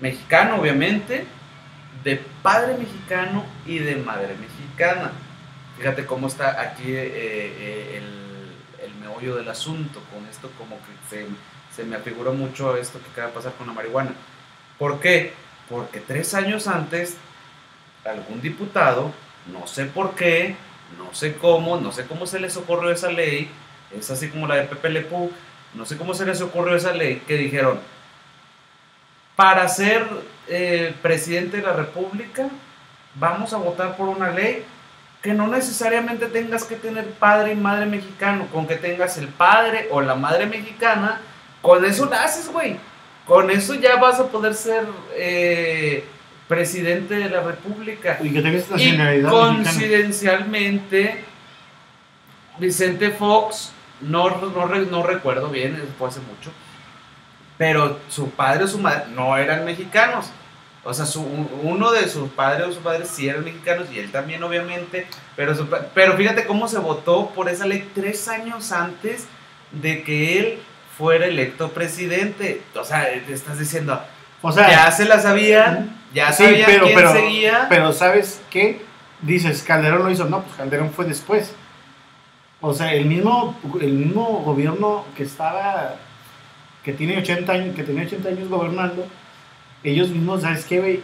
mexicano, obviamente, de padre mexicano y de madre mexicana. Fíjate cómo está aquí eh, eh, el, el meollo del asunto, con esto como que se, se me afigura mucho esto que acaba de pasar con la marihuana. ¿Por qué? Porque tres años antes, algún diputado, no sé por qué, no sé cómo, no sé cómo se les ocurrió esa ley, es así como la de Pepe Le Pew, no sé cómo se les ocurrió esa ley, que dijeron, para ser eh, presidente de la República, vamos a votar por una ley que no necesariamente tengas que tener padre y madre mexicano, con que tengas el padre o la madre mexicana, con eso naces, güey. Con eso ya vas a poder ser eh, presidente de la República. Y que tengas Y nacionalidad mexicana. coincidencialmente, Vicente Fox, no, no, no recuerdo bien, fue hace mucho, pero su padre o su madre no eran mexicanos. O sea, su- uno de sus padres o sus padres sí eran mexicanos y él también, obviamente. Pero, su pero fíjate cómo se votó por esa ley tres años antes de que él fuera electo presidente. O sea, te estás diciendo, O sea, ya se la sabían, ya sí, sabían pero, quién pero, seguía. pero ¿sabes qué? Dices, Calderón lo hizo. No, pues Calderón fue después. O sea, el mismo, el mismo gobierno que estaba, que tiene 80 años, que tenía 80 años gobernando, ellos mismos, ¿sabes qué?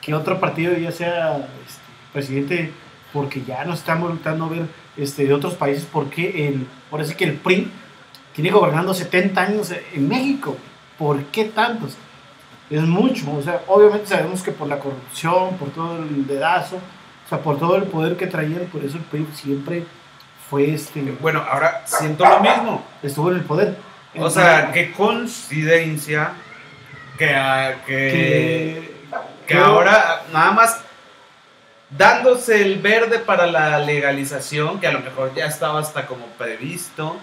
Que otro partido ya sea este, presidente, porque ya nos están volviendo a ver este, de otros países, porque el, ahora sí que el PRI tiene gobernando 70 años en México. ¿Por qué tantos? Es mucho, o sea, obviamente sabemos que por la corrupción, por todo el dedazo, o sea, por todo el poder que traían, por eso el PRI siempre fue este, Bueno, ahora siento lo mismo. estuvo en el poder. O sea, qué coincidencia que, que, que, ahora nada más dándose el verde para la legalización, que a lo mejor ya estaba hasta como previsto.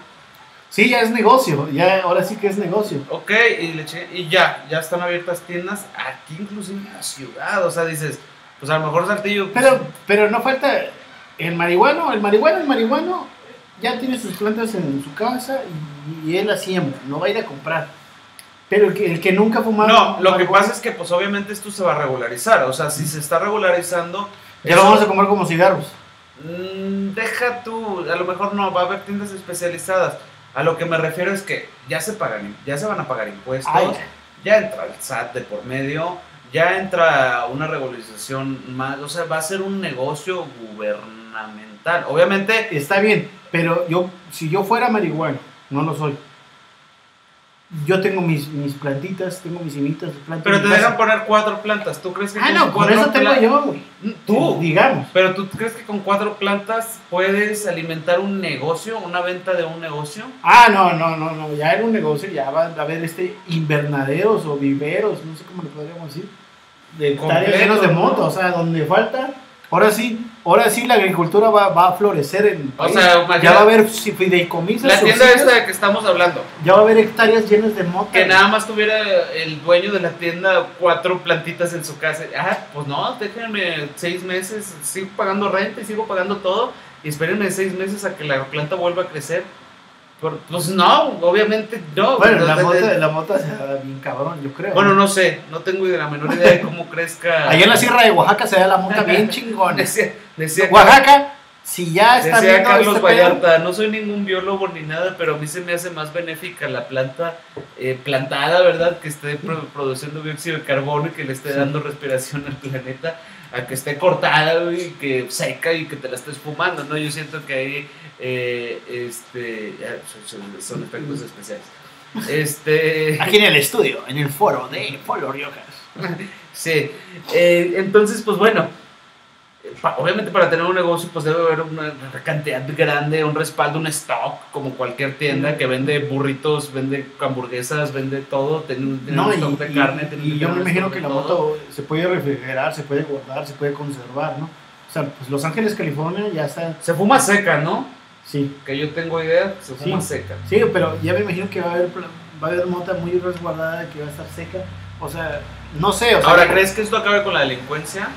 Sí, ya es negocio, ya ahora sí que es negocio. Ok, y, le eché- y ya, ya están abiertas tiendas aquí inclusive en la ciudad. O sea, dices, pues a lo mejor Saltillo... pues, Pero, pero no falta el marihuano, el marihuano, el marihuano ya tiene sus plantas en su casa y, y él las siembra, no va a ir a comprar. Pero el que, el que nunca ha fumado. No, lo que pasa es que pues obviamente esto se va a regularizar. O sea, si se está regularizando... Ya lo vamos a comer como cigarros. Mm, deja tú, a lo mejor no, va a haber tiendas especializadas. A lo que me refiero es que ya se pagan, ya se van a pagar impuestos, Ay. ya entra el SAT de por medio, ya entra una regularización más, o sea, va a ser un negocio gubernamental. Obviamente, Está bien, pero yo, si yo fuera marihuana, no lo soy. Yo tengo mis, mis plantitas, tengo mis simitas de plantas. pero te dejan casa. poner cuatro plantas. ¿Tú crees que Ah, no, con cuatro eso tengo yo, güey. Tú, Digamos. pero tú crees que con cuatro plantas puedes alimentar un negocio, una venta de un negocio? Ah, no, no, no, no, ya era un negocio, ya va a haber este invernaderos o viveros, no sé cómo le podríamos decir, de hectáreas Completo, llenos de ¿no? moto, o sea, donde falta, ahora sí, ahora sí la agricultura va, va a florecer en el O país. sea, imagina- ya va a haber si- fideicomisos, La tienda subsidios, esta de que estamos hablando. ya va a haber hectáreas llenas de moto. Que nada más tuviera el dueño de la tienda cuatro plantitas en su casa. Ah, pues no, déjenme seis meses, sigo pagando renta y sigo pagando todo. Y espérenme seis meses a que la planta vuelva a crecer. Pues no, obviamente no. Bueno, la mota, de- la mota se da bien cabrón, yo creo. bueno, no sé, no tengo ni la menor idea de cómo crezca. Allá en la Sierra de Oaxaca se da la mota bien chingona. Decía, Oaxaca, si ya está decía viendo Carlos este pedo- Vallarta, no soy ningún biólogo ni nada, pero a mí se me hace más benéfica la planta eh, plantada, ¿verdad? Que esté pro- produciendo dióxido de carbono y que le esté Sí. dando respiración al planeta, a que esté cortada y que seca y que te la estés fumando, ¿no? Yo siento que ahí eh, este, son efectos especiales. Este. Aquí en el estudio, en el foro de Polo Riojas. Sí. Eh, entonces, pues bueno. Obviamente para tener un negocio pues debe haber una cantidad grande, un respaldo, un stock, como cualquier tienda que vende burritos, vende hamburguesas, vende todo, tiene No, un y, stock de y- carne. tiene y que yo me imagino que de la todo. moto se puede refrigerar, se puede guardar, se puede conservar, ¿no? O sea, pues Los Ángeles, California ya está, Se fuma seca, ¿no? sí, Que yo tengo idea, se fuma Sí. seca. sí, pero ya me imagino que va a haber, va a haber mota muy resguardada que va a estar seca, o sea, no sé, o sea, Ahora, ¿crees que esto acabe con la delincuencia?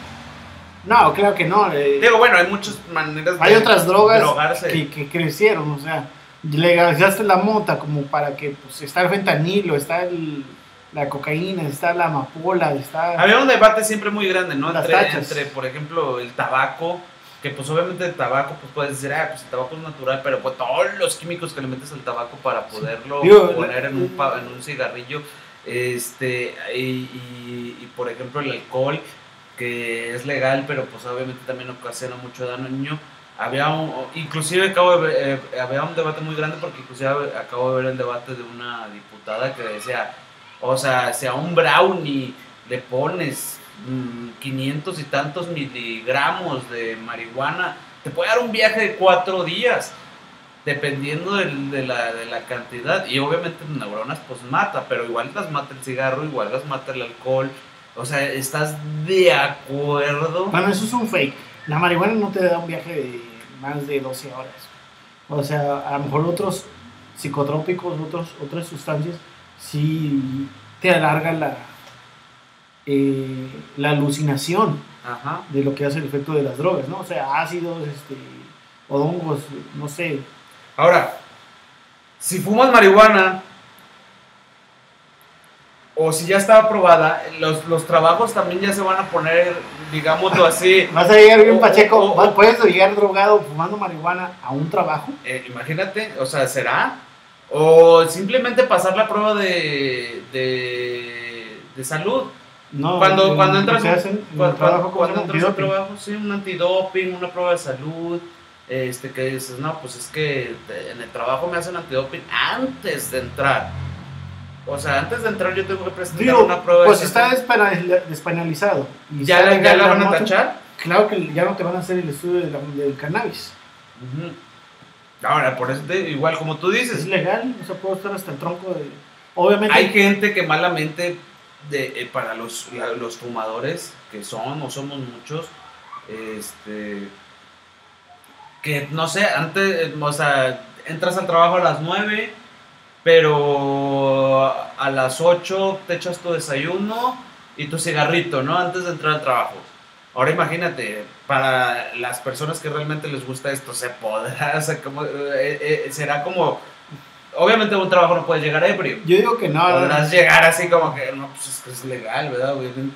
No, claro que no, eh, Digo, bueno, hay muchas maneras de hay otras drogas drogarse. que, que crecieron, o sea, legalizaste la mota como para que, pues, está el fentanilo, está el- la cocaína, está la amapola, está... Había un debate siempre muy grande, ¿no? Las Entre, entre, por ejemplo, el tabaco, que pues obviamente el tabaco, pues puedes decir, ah, pues el tabaco es natural, pero pues todos los químicos que le metes al tabaco para poderlo Digo, poner en un, la- pa- en un cigarrillo, este, y, y- y, por ejemplo el alcohol, que es legal, pero pues obviamente también ocasiona mucho daño al niño. Había un, inclusive acabo de ver, eh, había un debate muy grande porque inclusive acabo de ver el debate de una diputada que decía, o sea, si a un brownie le pones mm, 500 y tantos miligramos de marihuana, te puede dar un viaje de cuatro días, dependiendo del- de, la, de la cantidad. Y obviamente neuronas pues mata, pero igual las mata el cigarro, igual las mata el alcohol. O sea, ¿estás de acuerdo? Bueno, eso es un fake. La marihuana no te da un viaje de más de 12 horas. O sea, a lo mejor otros psicotrópicos, otros, otras sustancias, sí te alargan la, eh, la alucinación Ajá. de lo que hace el efecto de las drogas, ¿no? O sea, ácidos, este, hongos, no sé. Ahora, si fumas marihuana o si ya está aprobada, los, los trabajos también ya se van a poner, digámoslo así. Vas a llegar bien O- pacheco, o- o- puedes llegar drogado fumando marihuana a un trabajo. eh, imagínate, o sea, ¿será? O simplemente pasar la prueba de, de, de salud. No, Cuando, cuando en- entras, hacen cuando, trabajo, cuando ¿cómo se entras a trabajo, sí, un antidoping, una prueba de salud, este, que dices, no, pues es que en el trabajo me hacen antidoping antes de entrar. O sea, antes de entrar yo tengo que presentar Digo, una prueba pues de está despenalizado. y ¿Ya, la- ya la van a tachar? Claro que ya no te van a hacer el estudio de la- del cannabis. Ahora, por eso, te- igual como tú Es dices, legal, o sea, puedo estar hasta el tronco de... Obviamente, hay gente que malamente, de, eh, para los, la- los fumadores, que son o somos muchos, este, que no sé, antes, eh, o sea, entras al trabajo a las 9, pero a las 8 te echas tu desayuno y tu cigarrito, ¿no? Antes de entrar al trabajo. Ahora imagínate, para las personas que realmente les gusta esto, se podrá, o sea, como, eh, eh, será como, obviamente un trabajo no puedes llegar ebrio. yo digo que no. Podrás llegar así como que, no, pues es que es legal, ¿verdad? Obviamente.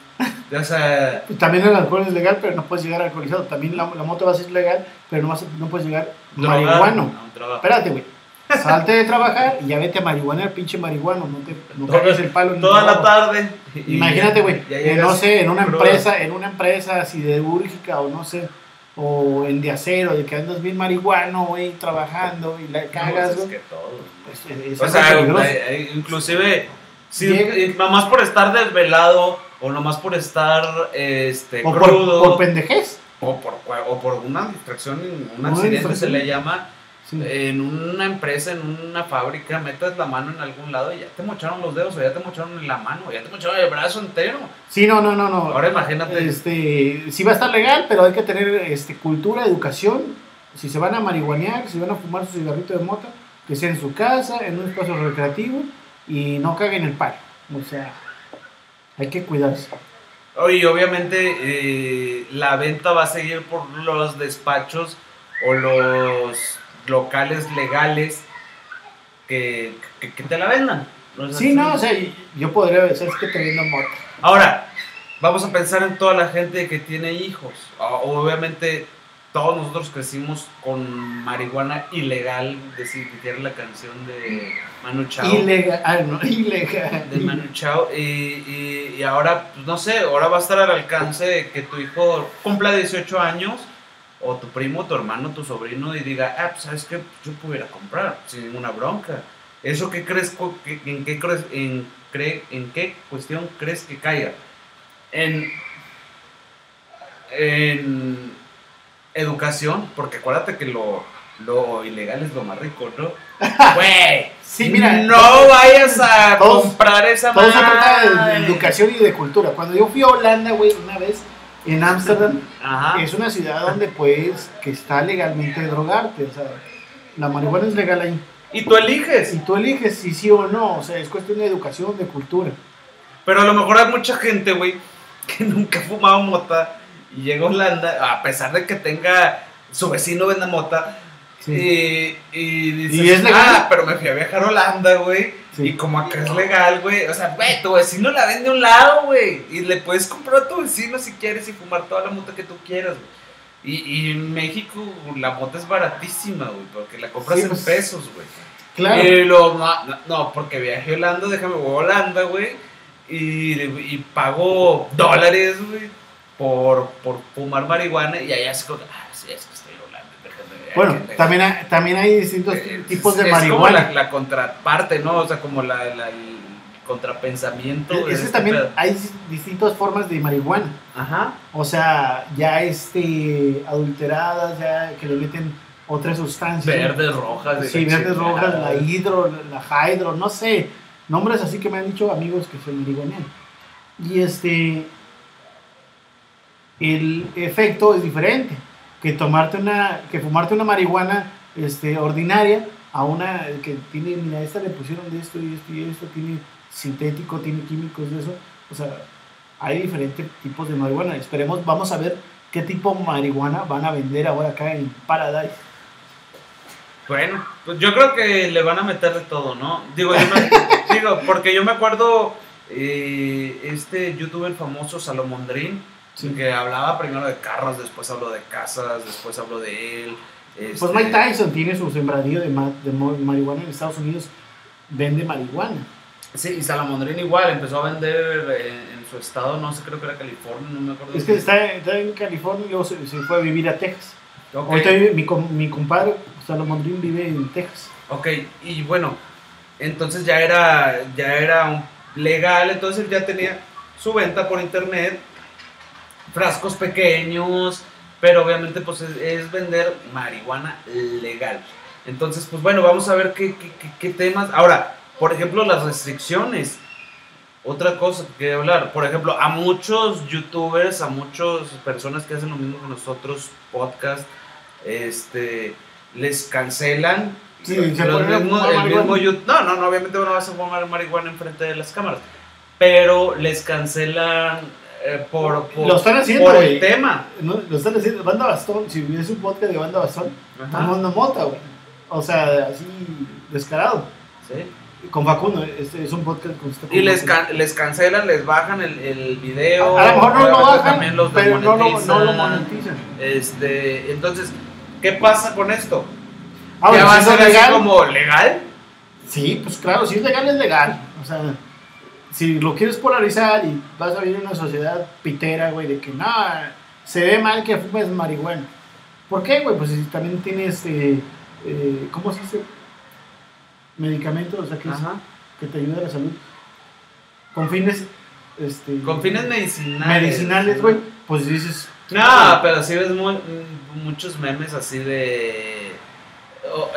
O sea, Pues También el alcohol es legal, pero no puedes llegar alcoholizado. También la, la moto va a ser legal, pero no, vas a- no puedes llegar marihuano. Espérate, güey. Salte de trabajar y ya vete a marihuanear, pinche marihuano. No te no el palo. Toda la tarde. Imagínate, güey, no sé, en una empresa, en una empresa siderúrgica o no sé, o en de acero, de que andas bien marihuano, güey, trabajando y la No, cagas, pues es güey. que todo. Pues, es O sea, inclusive, si, Llega- eh, nomás por estar desvelado o nomás por estar este, o por, crudo por pendejez. o, por, o por una distracción, un accidente se le llama, Sí. en una empresa, en una fábrica, metas la mano en algún lado y ya te mocharon los dedos, o ya te mocharon en la mano, o ya te mocharon el brazo entero. Sí, no, no, no, no. Ahora imagínate. Este, sí va a estar legal, pero hay que tener este, cultura, educación. Si se van a marihuanear, si van a fumar su cigarrito de mota, que sea en su casa, en un espacio recreativo y no caguen el palo. O sea, hay que cuidarse. Oye, obviamente eh, la venta va a seguir por los despachos o los locales legales que, que, que te la vendan. Sí, no, o sea, yo podría decir que te vendo mota. Ahora, vamos a pensar en toda la gente que tiene hijos. Obviamente, todos nosotros crecimos con marihuana ilegal, decir, la canción de Manu Chao. Ilegal, ah, no, ilegal. de Manu Chao. Y, y, y ahora, pues no sé, ahora va a estar al alcance de que tu hijo cumpla 18 años, o tu primo, tu hermano, tu sobrino, y diga, ah, pues sabes que yo pudiera comprar sin ninguna bronca. ¿Eso qué crees, en qué crees, en, cre- en qué cuestión crees que caiga? En, en educación, porque acuérdate que lo, lo ilegal es lo más rico, ¿no? Güey, Sí, mira, no vayas a todos- comprar esa Todo se trata de- educación y de cultura. Cuando yo fui a Holanda, güey, una vez en Ámsterdam, es una ciudad donde puedes, que está legalmente drogarte. O sea, la marihuana es legal ahí. Y tú eliges. Si tú eliges si sí o no, o sea, es cuestión de educación, de cultura. Pero a lo mejor hay mucha gente, güey, que nunca ha fumado mota y llega a Holanda, a pesar de que tenga su vecino venda mota, y, y ¿Y es legal? ah, pero me fui a viajar a Holanda, güey, Sí. y como acá es legal, güey, o sea, güey, tu vecino la vende a un lado, güey, y le puedes comprar a tu vecino si quieres y fumar toda la mota que tú quieras, güey. Y, y en México la mota es baratísima, güey, porque la compras Sí, en pues, pesos, güey. Claro. Y lo- no, no, porque viajé a Holanda, déjame voy a Holanda, güey. Y, y pago dólares, güey, por, por fumar marihuana. Y allá es Bueno, también hay, también hay distintos tipos de es como marihuana. la, la contraparte, ¿no? O sea, como la, la- el contrapensamiento. de Es que este también pedo. hay distintas formas de marihuana. Ajá. O sea, ya este adulteradas, ya que le meten otras sustancias. Verdes, rojas. de Sí, verdes chingada. rojas, la hidro, la hydro, no sé. Nombres así que me han dicho amigos que se marihuanean. Y este. El efecto es diferente. Que tomarte una. que fumarte una marihuana este, ordinaria a una que tiene, mira, esta le pusieron de esto y esto y esto, tiene sintético, tiene químicos de eso. O sea, hay diferentes tipos de marihuana. Esperemos, vamos a ver qué tipo de marihuana van a vender ahora acá en Paradise. Bueno, pues yo creo que le van a meter de todo, ¿no? Digo, yo digo porque yo me acuerdo eh, este youtuber famoso Salomondrín, Sí. que hablaba primero de carros, después habló de casas, después habló de él. Pues este, Mike Tyson tiene su sembradío de, ma- de marihuana en Estados Unidos. Vende marihuana. Sí, y Salomondrín igual empezó a vender en, en su estado, no sé, creo que era California, no me acuerdo. Es que está, está en California y luego se, se fue a vivir a Texas. Ok. Ahorita vive- mi, mi compadre, Salomondrín, vive en Texas. Ok, y bueno, entonces ya era, ya era legal, entonces él ya tenía su venta por internet, frascos pequeños, pero obviamente pues es, es vender marihuana legal. Entonces, pues bueno, vamos a ver qué, qué- qué- qué temas. Ahora, por ejemplo, las restricciones. Otra cosa que hablar, por ejemplo, a muchos youtubers, a muchas personas que hacen lo mismo que nosotros, podcast, este, les cancelan. Sí, los se mismos- el mismo marihuana. you- no, no, no, obviamente no vas a fumar marihuana enfrente de las cámaras, pero les cancelan eh, por, por, Lo están haciendo, por el tema. No, lo están haciendo. Banda Bastón, si ves un podcast de Banda Bastón, Ajá, tomando mota, güey. O sea, así descarado. sí. Con Facundo, este es un podcast con este Y les, Facundo. can- les cancelan, les bajan el, el video. A lo mejor no lo bajan, los pero no lo, no lo desmonetizan. monetizan. Este, entonces, ¿qué pasa con esto? Ahora, ¿Ya va a si ser legal, como legal? Sí, pues claro, si es legal, es legal. O sea, si lo quieres polarizar y vas a vivir en una sociedad pitera, güey, de que no, se ve mal que fumes marihuana. ¿Por qué, güey? Pues si también tienes, eh, eh, ¿cómo se dice? Medicamentos, o sea, que, es- que te ayuda a la salud. Con fines, este... Con fines medicinales. medicinales, güey, pues dices... No, pero sí ves mu- muchos memes así de.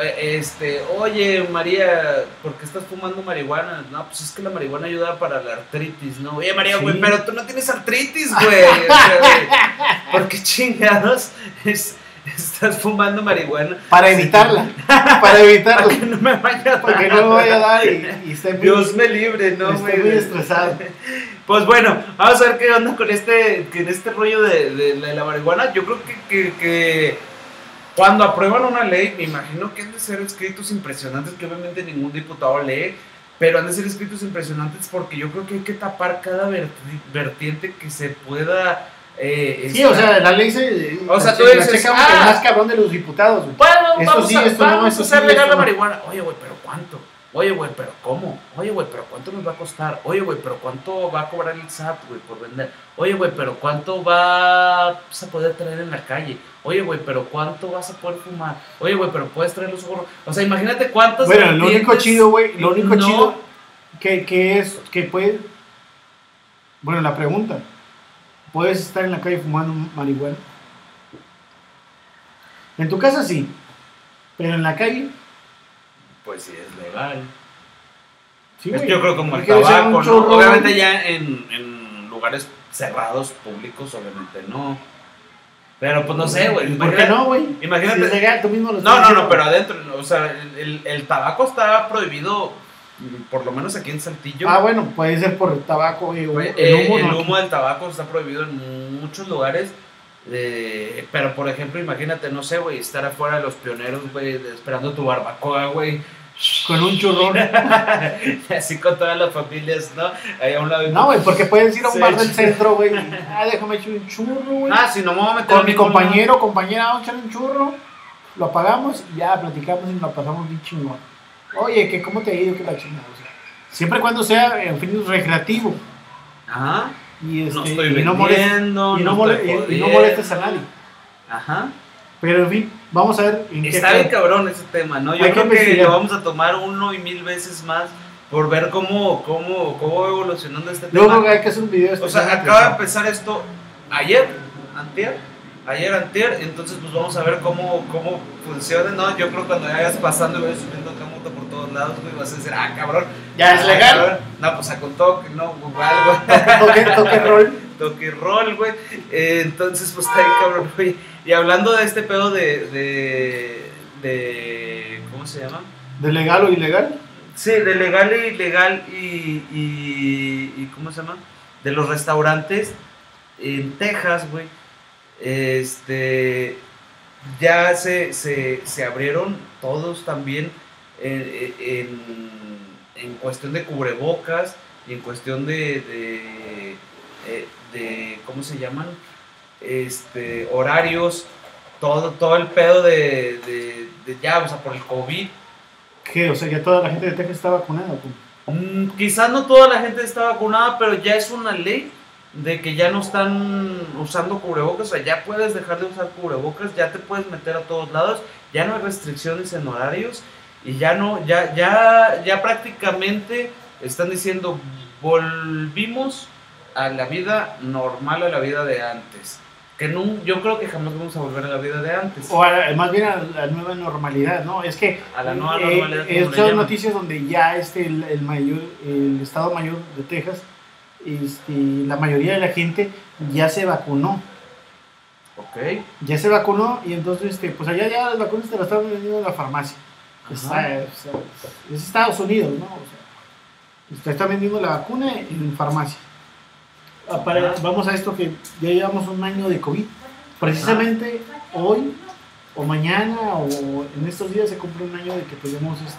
Eh, Este, oye María, ¿por qué estás fumando marihuana? No, pues es que la marihuana ayuda para la artritis, ¿no? Oye María, Sí. güey, pero tú no tienes artritis, güey. O sea, ¿Por qué chingados es- estás fumando marihuana? Para evitarla, para Para evitarla. que no me vaya a dar. Para que no me vaya a dar y, y esté muy, Dios me libre, ¿no, esté güey? muy estresado. Pues bueno, vamos a ver qué onda con este, con este rollo de, de- de la marihuana. Yo creo que, que- que cuando aprueban una ley, me imagino que han de ser escritos impresionantes, que obviamente ningún diputado lee, pero han de ser escritos impresionantes porque yo creo que hay que tapar cada verti- vertiente que se pueda... eh, Sí, o sea, la ley se. O sea, tú dices, ah. el más cabrón de los diputados, güey. Bueno, Esto vamos, sí, a, esto no, vamos esto a hacer sí, legal esto la no. marihuana. Oye, güey, pero ¿cuánto? Oye, güey, pero ¿cómo? Oye, güey, pero ¿cuánto nos va a costar? Oye, güey, pero ¿cuánto va a cobrar el SAT, güey, por vender? Oye, güey, pero ¿cuánto vas a poder traer en la calle? Oye, güey, pero ¿cuánto vas a poder fumar? Oye, güey, pero puedes traer los gorros. O sea, imagínate cuántas. Bueno, lo único chido, güey, lo único no- chido que, que es, que puede, bueno, la pregunta, ¿puedes estar en la calle fumando marihuana? En tu casa sí, pero en la calle, Pues sí, es legal. sí, Es que yo creo como el tabaco, Obviamente ya en, en lugares cerrados, públicos, obviamente no. Pero pues no sé, güey. ¿Por qué no, güey? Imagínate. Si es legal, tú mismo lo No, no, no, pero adentro, o sea, el, el- tabaco está prohibido, por lo menos aquí en Saltillo. Ah, bueno, puede ser por el tabaco, güey, o Güey, el eh, humo, el ¿no? humo del tabaco está prohibido en muchos lugares. eh, pero por ejemplo, imagínate, no sé, güey, estar afuera de los pioneros, güey, esperando tu barbacoa, güey. Con un churrón. Así con todas las familias, ¿no? Ahí a un lado. No, güey, porque puedes ir a un Sí. bar del centro, güey. Ah, déjame echar un churro, güey. Ah, si no me voy a meter Con mi compañero o compañera, vamos a echar un churro. Lo apagamos y ya platicamos y nos pasamos bien chingón. Oye, que cómo te ha ido, que la chingada. O sea, siempre y cuando sea en fin recreativo. Ajá. Y, este, no estoy y no molestes, y no no mole- estoy y- no molestes a nadie. Ajá. Pero en fin, vamos a ver en Está qué bien cabrón ese tema, ¿no? Yo Hay creo que lo vamos a tomar uno y mil veces más por ver cómo, cómo, cómo va evolucionando este Yo tema. creo que hay que hacer un video O sea, acaba de empezar esto ayer, antier, ayer, antier, entonces pues vamos a ver cómo, cómo funciona, ¿no? Yo creo que cuando vayas pasando y vayas subiendo acá moto por todos lados, güey, vas a decir, ah, cabrón. Ya es ah, legal. cabrón. No, pues a con toque, no, igual, güey. Toque, toque rol. Toque roll, güey. Eh, entonces, pues está ahí, cabrón, güey. Y hablando de este pedo de, de, de, ¿cómo se llama? ¿De legal o ilegal? Sí, de legal e ilegal y, y, y ¿cómo se llama? De los restaurantes en Texas, güey. Este, ya se, se, se abrieron todos también en, en, en cuestión de cubrebocas y en cuestión de, de, eh, de ¿cómo se llaman? Este, horarios, todo, todo el pedo de, de, de ya, o sea, por el COVID. ¿Qué? O sea, ya toda la gente de Texas está vacunada. Mm, quizás no toda la gente está vacunada, pero ya es una ley de que ya no están usando cubrebocas, o sea, ya puedes dejar de usar cubrebocas, ya te puedes meter a todos lados, ya no hay restricciones en horarios y ya no, ya, ya, ya prácticamente están diciendo volvimos a la vida normal, a la vida de antes. Que no, yo creo que jamás vamos a volver a la vida de antes. O a- más bien a la nueva normalidad, ¿no? Es que A la nueva eh, normalidad, Estas llaman. noticias donde ya este, el, el mayor, el Estado Mayor de Texas, este, la mayoría de la gente ya se vacunó. Ok. Ya se vacunó y entonces, este, pues allá ya las vacunas te las estaban vendiendo en la farmacia. Está, sea, es Estados Unidos, ¿no? O sea, te está vendiendo la vacuna en farmacia. Para- vamos a esto que ya llevamos un año de COVID. Precisamente hoy o mañana o en estos días se cumple un año de que tenemos este,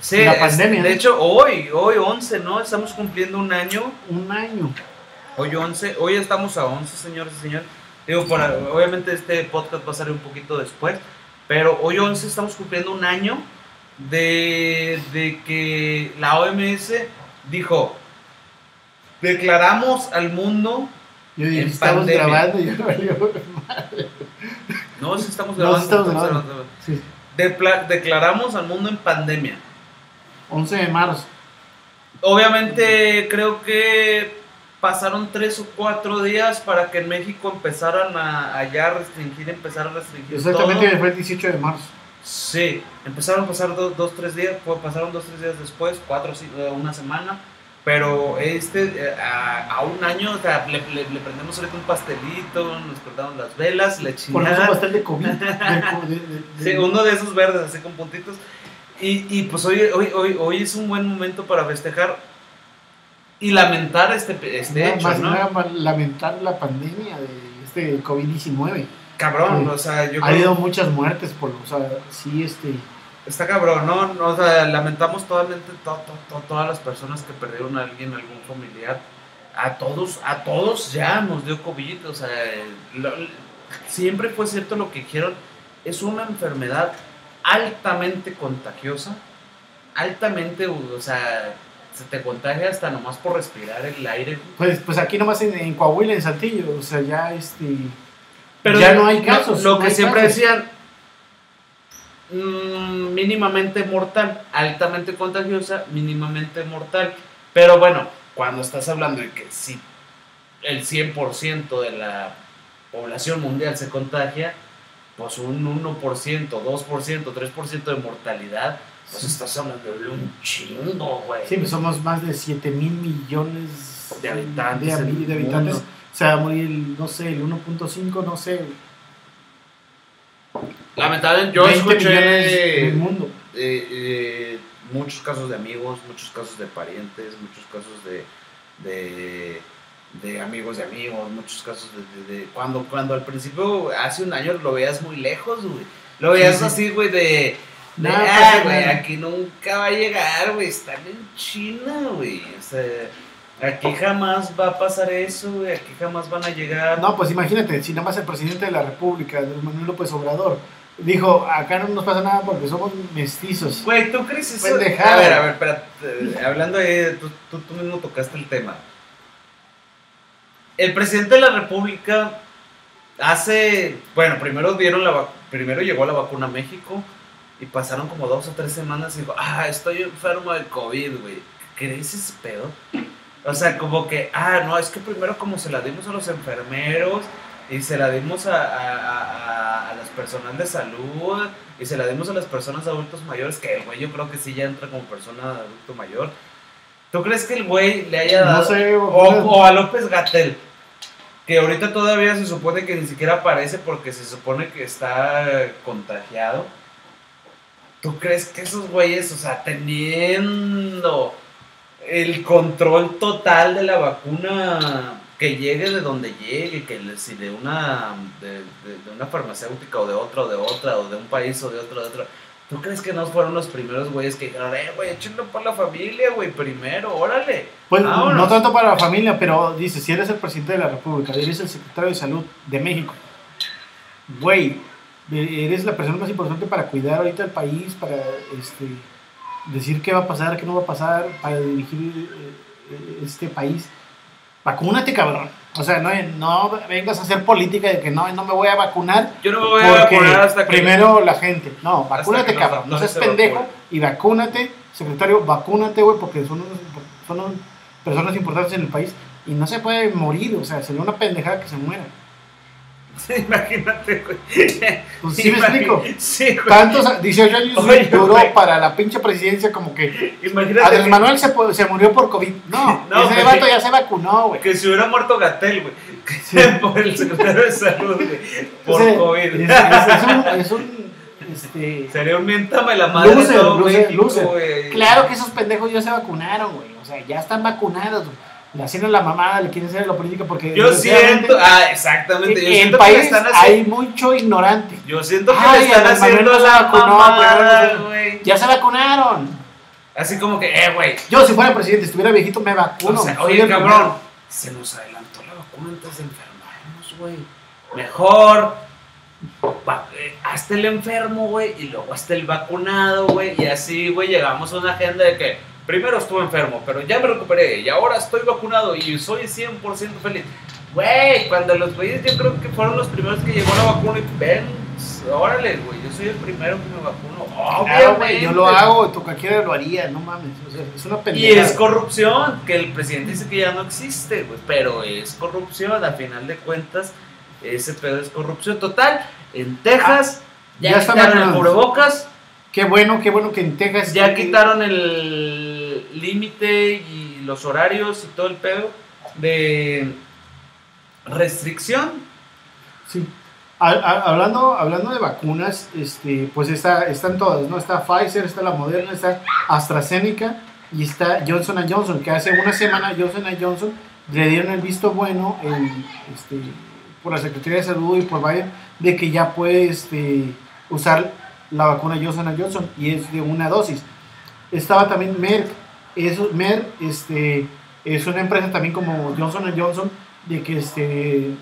Sí, La es- pandemia, de ¿no? hecho, hoy, hoy 11, ¿no? Estamos cumpliendo un año. un año. Hoy 11, hoy estamos a 11, señores y señores. Digo, para, obviamente este podcast va a salir un poquito después, pero hoy 11 estamos cumpliendo un año de, de que la OMS dijo, declaramos al mundo, Yo dije, En estamos pandemia. grabando y ya valió. no si estamos No, grabando, sí estamos grabando. grabando. Sí, Depla- declaramos al mundo en pandemia. 11 de marzo. Obviamente creo que pasaron tres o cuatro días para que en México empezaran a a restringir, empezar a restringir Exactamente, todo. fue el 18 de marzo. Sí, empezaron a pasar dos, dos tres días, pasaron dos, tres días después, cuatro, sí, una semana. Pero este, eh, a, a un año, o sea, le, le- le prendemos ahorita un pastelito, nos cortamos las velas, le Ponemos un chingada. pastel de de- Sí, uno de esos verdes, así con puntitos. Y, y pues hoy, hoy, hoy, hoy es un buen momento para festejar y lamentar este, este hecho, más ¿no? nada más lamentar la pandemia de este COVID-19. Cabrón, o sea, yo Ha creo- habido muchas muertes por, o sea, sí, este, está cabrón, ¿no? No, O sea, lamentamos totalmente to- to- to- todas las personas que perdieron a alguien, algún familiar. A todos, a todos ya nos dio COVID, o sea, lo- siempre fue cierto lo que dijeron. Es una enfermedad altamente contagiosa, altamente, o sea, se te contagia hasta nomás por respirar el aire. Pues, pues aquí nomás en, en Coahuila, en Saltillo, o sea, ya este... Pero ya no hay casos. Lo, que siempre decían, mmm, mínimamente mortal, altamente contagiosa, mínimamente mortal. Pero bueno, cuando estás hablando de que si el 100% de la población mundial se contagia, pues un 1%, 2%, 3% de mortalidad, pues estás hablando de un chingo, güey. Sí, pues somos más de 7 mil millones de habitantes. De, habitantes. O sea, morir, no sé, el 1.5, no sé. Lamentablemente, yo escuché mundo. Eh, eh, muchos casos de amigos, muchos casos de parientes, muchos casos de, de, de amigos de amigos, muchos casos de, cuando, cuando al principio, hace un año lo veías muy lejos, güey. Lo veías así, güey, de no, ah, güey, aquí nunca va a llegar, güey. Están en China, güey. O sea, aquí jamás va a pasar eso, güey. Aquí jamás van a llegar. No, pues imagínate, si nada más el presidente de la República, Manuel López Obrador, dijo: Acá no nos pasa nada porque somos mestizos. Güey, ¿tú crees eso? A ver, a ver, espérate. Hablando de. Tú, tú, tú mismo tocaste el tema. El presidente de la República hace. Bueno, primero dieron la. Primero llegó la vacuna a México y pasaron como dos o tres semanas y dijo, ah, estoy enfermo de COVID, güey. ¿Crees ese pedo? O sea, como que, ah, no, es que primero como se la dimos a los enfermeros y se la dimos a, a, a, las personas de salud y se la dimos a las personas adultos mayores, que el güey yo creo que sí ya entra como persona adulto mayor. ¿Tú crees que el güey le haya dado... No sé, o, o a López Gatel, que ahorita todavía se supone que ni siquiera aparece porque se supone que está contagiado. ¿Tú crees que esos güeyes, o sea, teniendo el control total de la vacuna, que llegue de donde llegue, que si de una, de, una farmacéutica o de otra, o de otra, o de un país o de otro, de otro, ¿tú crees que no fueron los primeros güeyes que dijeron, eh, güey, échenlo por la familia, güey, primero, órale? Pues no tanto para la familia, pero dice, si eres el presidente de la República, eres el secretario de Salud de México, güey, eres la persona más importante para cuidar ahorita el país, para este, decir qué va a pasar, qué no va a pasar, para dirigir eh, este país. Vacúnate, cabrón. O sea, no, no vengas a hacer política de que no, no me voy a vacunar. Yo no me voy a vacunar hasta que. Primero la gente. No, vacúnate, cabrón. No, seas pendejo y vacúnate. Secretario, vacúnate, güey, porque son, son personas importantes en el país y no se puede morir. O sea, sería una pendejada que se muera. Imagínate, güey. Pues sí me explico. Sí, Tantos, 18 años duró para la pinche presidencia como que... Imagínate. Andrés Manuel se, se, murió por COVID. No, no ese vato ya se vacunó, güey. Que si hubiera muerto Gatel, güey. Sí. por el secretario de salud, güey. Por COVID. Es, es, es un... Este... Sería un mientame la madre luce, México, Claro que esos pendejos ya se vacunaron, güey. O sea, ya están vacunados, güey le hacen la mamada, le quieren hacer la política porque... Yo siento, ah, exactamente. Yo en el país están hay mucho ignorante. Yo siento que le están haciendo la mamada, güey. Ya se vacunaron. Así como que, eh, güey. Yo si fuera presidente, estuviera viejito, me vacuno. oye, cabrón, se nos adelantó la vacuna antes de enfermarnos, güey. Mejor, eh, hasta el enfermo, güey, y luego hasta el vacunado, güey. Y así, güey, llegamos a una agenda de que primero estuve enfermo, pero ya me recuperé y ahora estoy vacunado y soy 100% feliz. Güey, cuando los güeyes yo creo que fueron los primeros que llegó la vacuna y ven, órale, güey, yo soy el primero que me vacuno. Obviamente. yo lo hago, tú cualquiera lo haría, no mames, o sea, es una pendejada. Y es corrupción, que el presidente dice que ya no existe, güey, pero es corrupción, a final de cuentas, ese pedo es corrupción total. En Texas ah, ya, ya quitaron el cubrebocas. Qué bueno, qué bueno que en Texas... Ya quitaron el límite y los horarios y todo el pedo de restricción. Sí. hablando, hablando de vacunas, este, pues está, están todas, ¿no? Está Pfizer, está la Moderna, está AstraZeneca y está Johnson Johnson, que hace una semana Johnson Johnson le dieron el visto bueno este, por la Secretaría de Salud y por Biden de que ya puede este, usar la vacuna Johnson Johnson y es de una dosis. Estaba también Merck, eso, Mer este, es una empresa también como Johnson Johnson, de que este,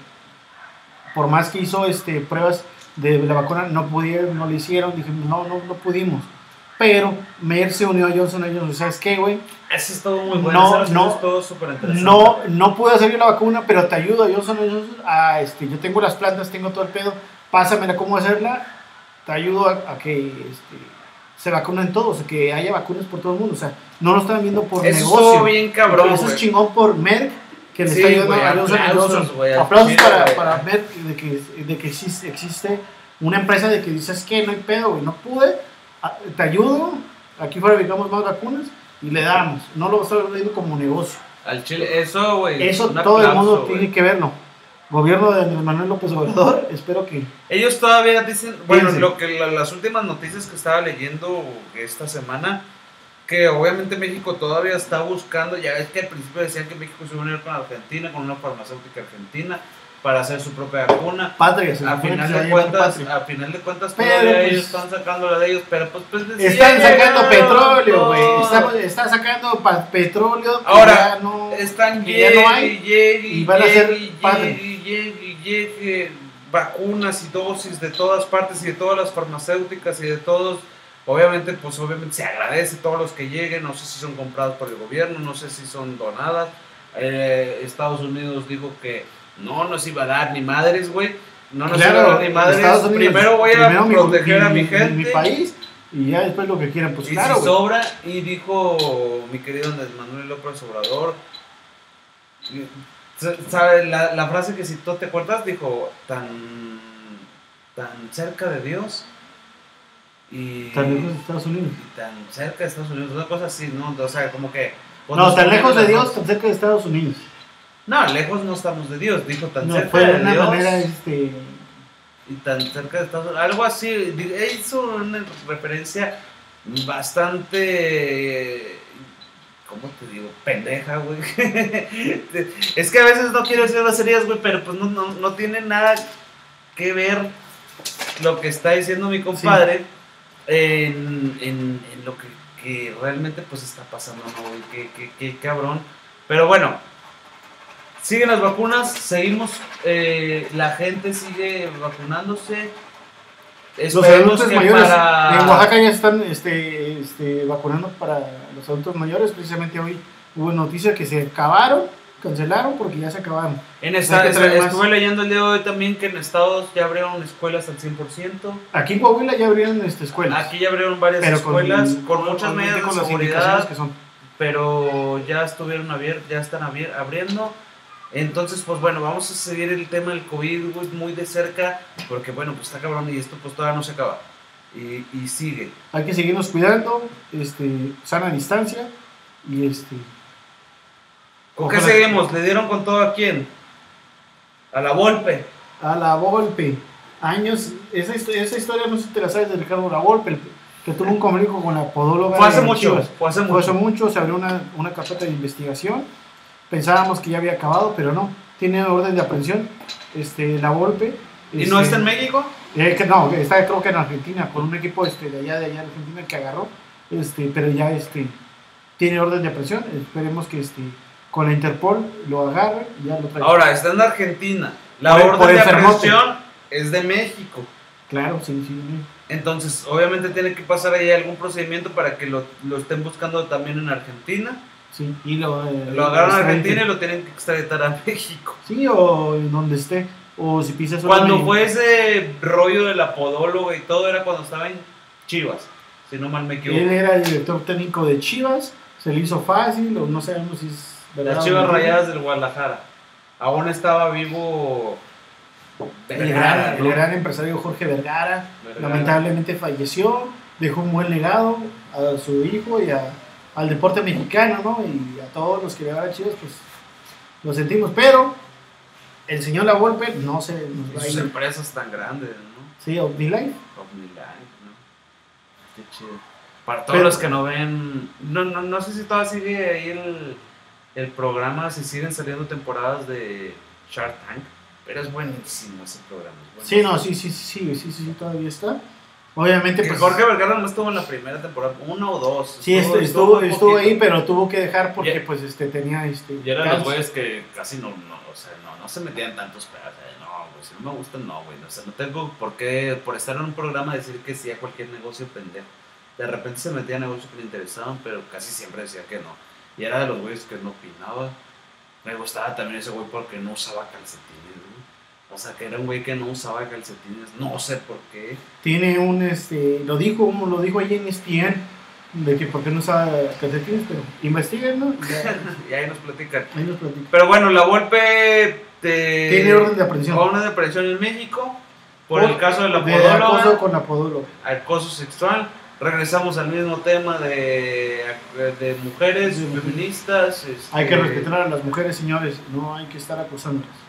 por más que hizo este, pruebas de la vacuna, no pudieron, no lo hicieron, dijimos, no, no, no pudimos. Pero Mer se unió a Johnson Johnson. ¿Sabes qué, güey? Eso es todo muy bueno. No, no, es todo súper interesante. No, no pude hacer yo la vacuna, pero te ayudo a Johnson Johnson. A, este, yo tengo las plantas, tengo todo el pedo. Pásamela cómo hacerla. Te ayudo a, a que este, se vacunen todos, que haya vacunas por todo el mundo. O sea, no lo están viendo por Eso negocio. estuvo bien cabrón, Eso es chingón por Merck, que le Sí, está ayudando a Johnson aplausos, Aplausos mira, para, Merck de que, de que existe, existe una empresa de que dices que no hay pedo, güey, no pude, te ayudo, aquí fabricamos más vacunas y le damos. No lo estás viendo como negocio. Al Chile, eso, güey. Eso todo el mundo tiene que verlo. Gobierno de Andrés Manuel López Obrador, espero que... Ellos todavía dicen, bueno, lo que la- las últimas noticias que estaba leyendo esta semana, que obviamente México todavía está buscando, ya es que al principio decían que México se iba a unir con Argentina, con una farmacéutica argentina, para hacer su propia vacuna. Patria, se A final de cuentas, patria. a final de cuentas Pero, todavía pues, ellos están sacando la de ellos, pero pues, pues sí, Están sacando petróleo, güey. Están sacando petróleo. Ahora, ya no, Están que ya no hay. llegue, y van a ser llegue, padre. llegue, llegue, vacunas y dosis de todas partes y de todas las farmacéuticas y de todos. Obviamente, pues obviamente se agradece todos los que lleguen, no sé si son comprados por el gobierno, no sé si son donadas. Eh, Estados Unidos dijo que no nos iba a dar ni madres, güey. No nos iba a dar ni madres. Unidos, Primero voy a primero mi- proteger a mi gente. Mi país y ya después lo que quieran. Pues y claro, si sobra, y dijo mi querido Andrés Manuel López Obrador, ¿sabe? La, la frase que citó, ¿te acuerdas? Dijo, tan, tan cerca de Dios y, Tan lejos de Estados Unidos. y tan cerca de Estados Unidos, una cosa así, ¿no? O sea, como que... No, tan lejos de Dios, tan cerca de Estados Unidos. No, lejos no estamos de Dios, dijo tan No, cerca fue de de una Dios manera, este. y tan cerca de Estados Unidos. Algo así, hizo una referencia bastante. ¿Cómo te digo? Pendeja, güey. es que a veces no quiero decir groserías, güey, pero pues no, no, no tiene nada que ver lo que está diciendo mi compadre en, en- en lo que, que realmente pues está pasando, ¿no, güey? Qué, qué- qué cabrón. Pero bueno, siguen las vacunas, seguimos, eh, la gente sigue vacunándose. Los adultos mayores para- en Oaxaca ya están este, este, vacunando para los adultos mayores. Precisamente hoy hubo noticia que se acabaron, cancelaron porque ya se acabaron. En esta, estuve leyendo el día de hoy también que en Estados ya abrieron escuelas al 100%. Aquí en Coahuila ya abrieron este, escuelas. Aquí ya abrieron varias pero escuelas con, muchas obviamente medidas de con seguridad. que son. pero ya estuvieron abiertos, ya están abriendo. Entonces, pues bueno, vamos a seguir el tema del COVID güey, muy de cerca, porque bueno, pues está cabrón y esto pues todavía no se acaba. Y, y sigue. Hay que seguirnos cuidando, este, sana distancia y este. ¿Con qué seguimos? ¿Le dieron con todo a quién? A la Volpe. A la Volpe. Años, esa, histo- esa historia no sé si te la sabes de Ricardo La Volpe, que tuvo un conflicto con la podóloga. Fue hace mucho, fue hace Fue hace mucho. mucho, se abrió una, una carpeta de investigación. Pensábamos que ya había acabado, pero no. Tiene orden de aprehensión. Este, la Volpe. ¿Y no este, está en México? eh, que no, está creo que en Argentina, con un equipo este, de allá de allá de Argentina que agarró. Este, pero ya este, tiene orden de aprehensión. Esperemos que este, con la Interpol lo agarre y ya lo traiga. Ahora, está en Argentina. La Por orden por de aprehensión es de México. Claro, sí, sí. sí. Entonces, obviamente tiene que pasar ahí algún procedimiento para que lo, lo estén buscando también en Argentina. Sí, y lo, eh, Lo agarran a. Argentina y lo tienen que extraditar a México. Sí, o en donde esté. O si pisas Cuando fue ese rollo de la podóloga y todo, era cuando estaba en Chivas, si no mal me Él equivoco. era el director técnico de Chivas, se le hizo fácil, o no sabemos si es verdad. Las Chivas. Rayadas del Guadalajara. Aún estaba vivo El Vergara, gran, el gran empresario Jorge Vergara, Vergara. lamentablemente falleció, dejó un buen legado a su hijo y a- al deporte mexicano, ¿no? Y a todos los que le van a Chivas, pues lo sentimos, pero el señor La Volpe no se nos va a sus ir. empresas tan grandes, ¿no? Sí, OmniLife. OmniLife, ¿no? Qué chido. Para todos Pero- los que no ven, no, no, no sé si todavía sigue ahí el, el programa, si siguen saliendo temporadas de Shark Tank, pero es buenísimo ese programa. es Sí, no, sí, sí, sí, sí, sí, sí, todavía está. Obviamente, Que pues. Jorge Vergara no estuvo en la primera temporada, una o dos. Sí, estuvo, estuvo, muy estuvo poquito. ahí, pero tuvo que dejar porque Ya- pues este tenía este Y eran los güeyes que casi no, no, o sea, no, no se metían tantos pedos. eh, No, güey, si no me gustan, no, güey. O sea, no tengo por qué, por estar en un programa, decir que sí a cualquier negocio pendejo. De repente se metía a negocios que le interesaban, pero casi siempre decía que no. Y era de los güeyes que no opinaba. Me gustaba también ese güey porque no usaba calcetines. O sea, que era un güey que no usaba calcetines. No sé por qué. Tiene un, este, lo dijo, lo dijo ahí en ESPN, de que por qué no usaba calcetines, pero investiguen, ¿no? y ahí nos platican. Ahí nos platican. Pero bueno, la golpe te... Tiene orden de aprehensión. Orden de aprehensión en México. Por, el caso de la podóloga. acoso con la podóloga. acoso sexual. Regresamos al mismo tema de, de mujeres, feministas. este, Hay que respetar a las mujeres, señores, no hay que estar acosándolas.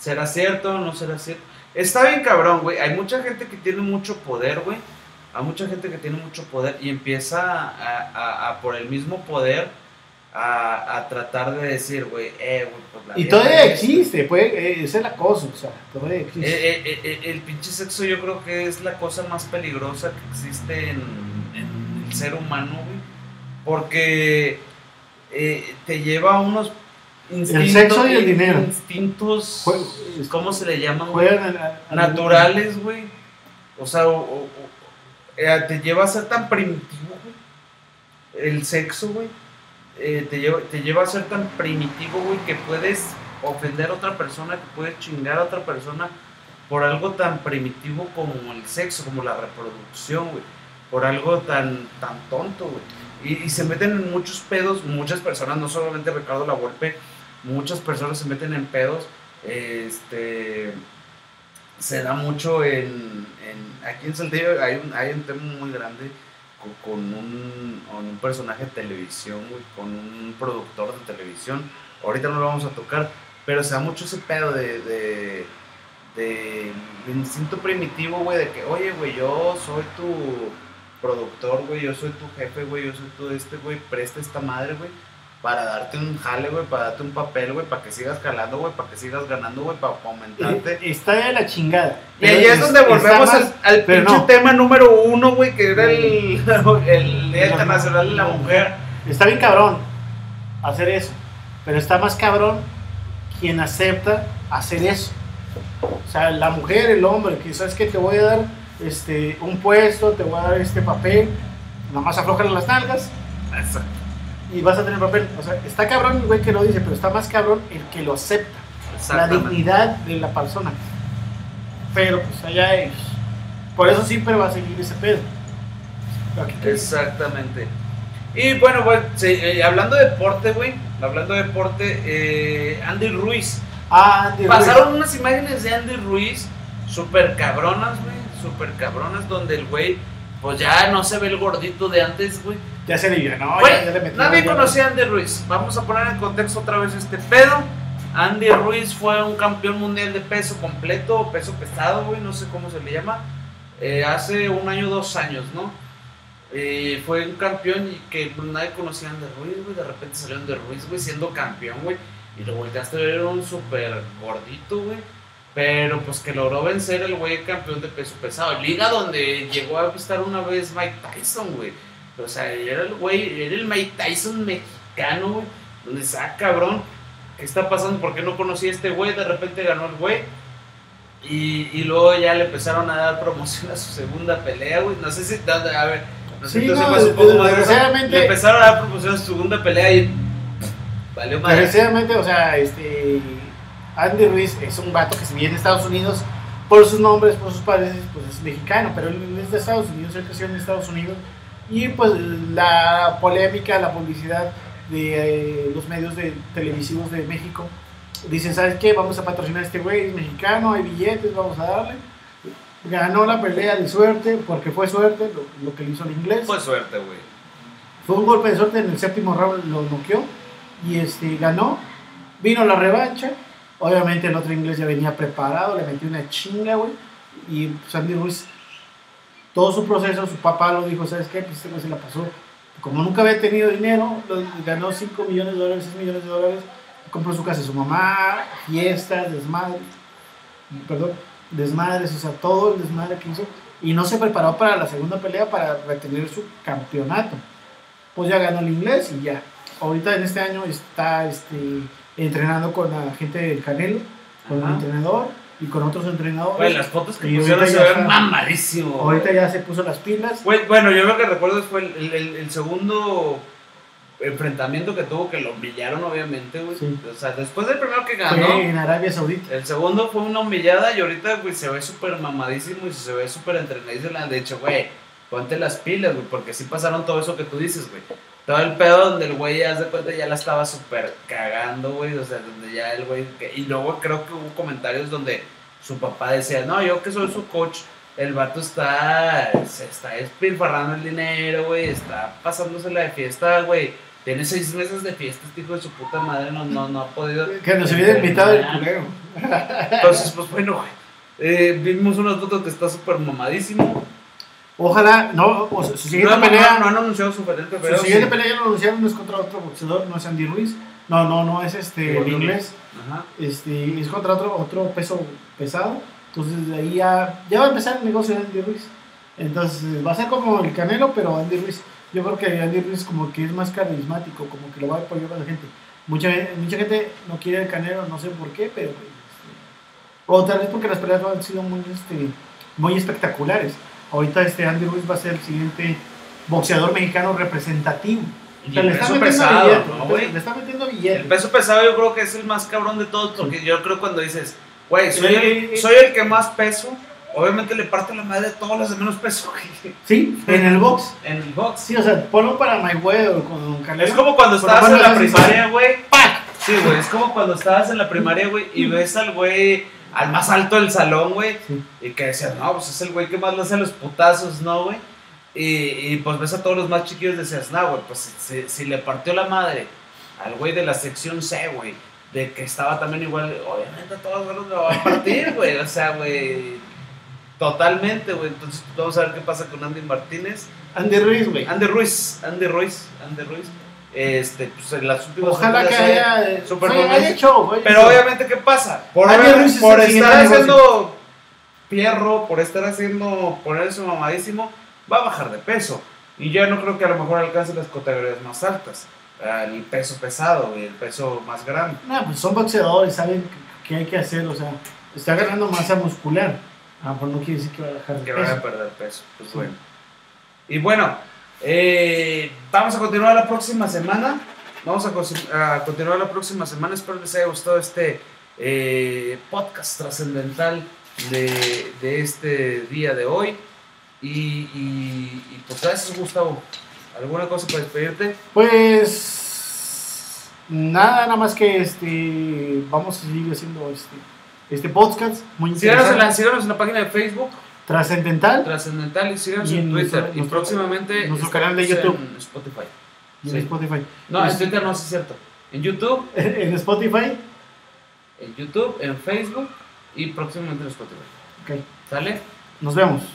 ¿Será cierto? ¿No será cierto? Está bien cabrón, güey. Hay mucha gente que tiene mucho poder, güey. Hay mucha gente que tiene mucho poder y empieza a, a- a por el mismo poder a, a tratar de decir, güey, eh, güey, pues la Y todavía es- existe, puede, eh, es el acoso, o sea, todavía existe. eh, eh, eh, el pinche sexo yo creo que es la cosa más peligrosa que existe en, en el ser humano, güey. Porque te lleva a unos instintos. sexo y el dinero. Instintos, Jue- ¿cómo se le llaman? Juegan Naturales, güey. O sea, o- o- o- eh, te lleva a ser tan primitivo, güey. El sexo, güey. eh, te, lleva, te lleva a ser tan primitivo, güey, que puedes ofender a otra persona, que puedes chingar a otra persona por algo tan primitivo como el sexo, como la reproducción, güey. Por algo tan, tan tonto, güey. Y, y se meten en muchos pedos, muchas personas, no solamente Ricardo La Volpe, muchas personas se meten en pedos. Este se da mucho en, en- aquí en Saltillo hay un, hay un tema muy grande con, un, con un personaje de televisión, con un productor de televisión. Ahorita no lo vamos a tocar, pero se da mucho ese pedo de, de, de- de instinto primitivo, güey, de que, oye, güey, yo soy tu productor, güey, yo soy tu jefe, güey, yo soy tu este, güey, presta esta madre, güey, para darte un jale, güey, para darte un papel, güey, para que sigas calando, güey, para que sigas ganando, güey, para aumentarte. Eh, Está de la chingada. Y ahí es donde volvemos más- al, pinche no. tema número uno, güey, que era el, el Día Internacional de la Mujer. Está bien cabrón hacer eso, pero está más cabrón quien acepta hacer eso. O sea, la mujer, el hombre, que sabes que te voy a dar este, un puesto, te voy a dar este papel, nada más aflojan las nalgas y vas a tener papel. O sea, está cabrón el güey que lo dice, pero está más cabrón el que lo acepta. La dignidad de la persona. Pero pues allá es. Por eso siempre va a seguir ese pedo. Exactamente. Y bueno, sí, eh, hablando de deporte, güey, hablando de deporte, eh, Andy Ruiz. Ah, Andy Ruiz. Pasaron unas imágenes de Andy Ruiz súper cabronas, güey, súper cabronas, donde el güey, pues ya no se ve el gordito de antes, güey. Ya se le no, Güey, ya, ya le nadie conocía a Andy Ruiz. Vamos a poner en contexto otra vez este pedo. Andy Ruiz fue un campeón mundial de peso completo, peso pesado, güey, no sé cómo se le llama. eh, hace un año, dos años, ¿no? Eh, fue un campeón y que nadie conocía a Andy Ruiz, güey. De repente salió Andy Ruiz, güey, siendo campeón, güey. Y lo volteaste a ver, un súper gordito, güey. Pero pues que logró vencer el güey campeón de peso pesado. Liga donde llegó a estar una vez Mike Tyson, güey. O sea, era el güey, era el Mike Tyson mexicano, güey. Donde está cabrón. ¿Qué está pasando? ¿Por qué no conocía a este güey? De repente ganó el güey. Y, y luego ya le empezaron a dar promoción a su segunda pelea, güey. No sé si. A ver, no sé Sí, si tú no, sepas un poco más Le empezaron a dar promoción a su segunda pelea y. Valió madre. Desgraciadamente, o sea, este. Andy Ruiz es un vato que se viene de Estados Unidos por sus nombres, por sus padres, pues es mexicano, pero él es de Estados Unidos, él creció en Estados Unidos. Y pues la polémica, la publicidad de eh, los medios de, televisivos de México dicen, ¿sabes qué? Vamos a patrocinar a este güey, es mexicano, hay billetes, vamos a darle. Ganó la pelea de suerte, porque fue suerte lo, lo que le hizo el inglés. Fue suerte, güey. Fue un golpe de suerte en el séptimo round, lo noqueó y este, ganó. Vino la revancha. Obviamente el otro inglés ya venía preparado, le metió una chinga, güey. Y pues, Andy Ruiz, todo su proceso, su papá lo dijo, ¿sabes qué? Pues este güey se la pasó. Como nunca había tenido dinero, ganó 5 millones de dólares, 6 millones de dólares. Compró su casa su mamá, fiestas, desmadres. Perdón, desmadres, o sea, todo el desmadre que hizo. Y no se preparó para la segunda pelea para retener su campeonato pues ya ganó el inglés y ya. Ahorita en este año está este, entrenando con la gente del Canelo, con Ajá. el entrenador. y con otros entrenadores. Güey, las fotos que Y pusieron ahorita se ya ven mamadísimo. Ahorita ya se puso las pilas. Güey, bueno, yo lo que recuerdo fue el, el- el- el segundo enfrentamiento que tuvo, que lo humillaron, obviamente, güey. Sí. O sea, después del primero que ganó, Fue en Arabia Saudita. el segundo fue una humillada y ahorita, güey, se ve súper mamadísimo y se ve súper entrenadísimo. De hecho, güey, ponte las pilas, güey, porque sí pasaron todo eso que tú dices, güey. Todo el pedo donde el güey, ya de cuenta, ya la estaba súper cagando, güey. O sea, donde ya el güey. Y luego creo que hubo comentarios donde su papá decía, no, yo que soy su coach, el vato está. Se está despilfarrando el dinero, güey. Está pasándosela de fiesta, güey. Tiene seis meses de fiesta, este hijo de su puta madre. No, no, no ha podido. Que nos hubiera invitado el entrenar". culero. Entonces, pues bueno, güey. Eh, vimos unas fotos que está súper mamadísimo. Ojalá, no, sea, su siguiente No, pelea. no, no han anunciado su Su pero. siguiente sí. pelea ya lo anunciaron, no es contra otro boxeador, no es Andy Ruiz. No, no, no, es este, el inglés. Ajá. Este, es contra otro, otro peso pesado. Entonces de ahí ya, ya va a empezar el negocio de Andy Ruiz. Entonces va a ser como el Canelo, pero Andy Ruiz. Yo creo que Andy Ruiz como que es más carismático, como que lo va a apoyar a la gente. Mucha, mucha gente no quiere el Canelo, no sé por qué, pero... pues, este, o tal vez porque las peleas no han sido muy, este, muy espectaculares. Ahorita este Andy Ruiz va a ser el siguiente boxeador mexicano representativo. O Y el le está peso metiendo pesado, billete, ¿no, güey? le está metiendo El billete. peso pesado yo creo que es el más cabrón de todos, porque yo creo cuando dices, güey, soy, el, soy el que más peso, obviamente le parte la madre a todos los de menos peso, güey. Sí, en el box. En el box. Sí, o sea, ponlo para Mayweather con Canelo. Es como cuando estabas en la primaria, güey. Sí, güey, es como cuando estabas en la primaria, güey, y ves al güey, al más alto del salón, güey, Sí. y que decías, no, pues es el güey que más le hace los putazos, ¿no, güey? Y, y pues ves a todos los más chiquillos y decías, no, güey, pues si, si le partió la madre al güey de la sección C, güey, de que estaba también igual, obviamente a todos los le va a partir, güey, o sea, güey, totalmente, güey. Entonces vamos a ver qué pasa con Andy Martínez. Andy Ruiz, güey. Andy Ruiz, Andy Ruiz, Andy Ruiz. Este, pues en las últimas Ojalá que haya- haya, eh, Super oye, Bowl. haya güey. Pero obviamente, ¿qué pasa? Por, por estar haciendo pierro, por estar haciendo, ponerse mamadísimo, va a bajar de peso. Y yo no creo que a lo mejor alcance las categorías más altas. Ah, El peso pesado y el peso más grande. No, pues son boxeadores, saben qué- hay que hacer, o sea, está ganando masa muscular. A lo mejor no quiere decir que va a de que peso. van a perder peso. Pues Sí. bueno. Y bueno, eh, vamos a continuar la próxima semana. Vamos a, continuar la próxima semana. Espero les haya gustado este eh, podcast trascendental de, de este día de hoy. Y, y, y, pues gracias, Gustavo. ¿Alguna cosa para despedirte? Pues nada, nada más que este vamos a seguir haciendo este, este podcast muy Síganos en, la, interesante, síganos en la página de Facebook, trascendental Trascendental, y síganos Y en Twitter. nuestro- y próximamente nuestro canal de YouTube. en Spotify. y en Sí. Spotify. No, en Pues- Twitter no, es cierto. En YouTube, En Spotify, en YouTube, en Facebook y próximamente en Spotify. ok, ¿Sale? nos vemos.